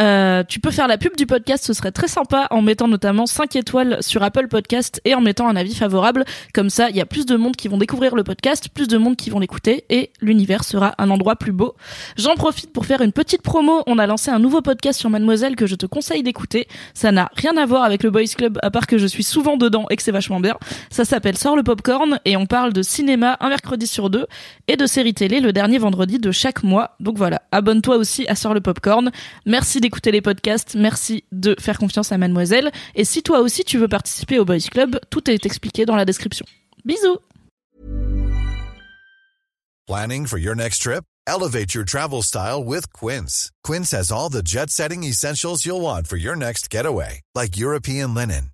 Euh, tu peux faire la pub du podcast, ce serait très sympa, en mettant notamment 5 étoiles sur Apple Podcast et en mettant un avis favorable. Comme ça, il y a plus de monde qui vont découvrir le podcast, plus de monde qui vont l'écouter et l'univers sera un endroit plus beau. J'en profite pour faire une petite promo. On a lancé un nouveau podcast sur Mademoiselle que je te conseille d'écouter. Ça n'a rien à voir avec le Boys Club, à part que je suis souvent dedans et que c'est vachement bien. Ça s'appelle Sors le popcorn et on parle de cinéma un mercredi sur deux et de séries télé le dernier vendredi de chaque mois. Donc voilà, abonne-toi aussi à Sors le popcorn. Merci d'écouter les podcasts, merci de faire confiance à Mademoiselle. Et si toi aussi tu veux participer au Boys Club, tout est expliqué dans la description. Bisous Planning for your next trip? Elevate your travel style with Quince. Quince has all the jet-setting essentials you'll want for your next getaway, like European linen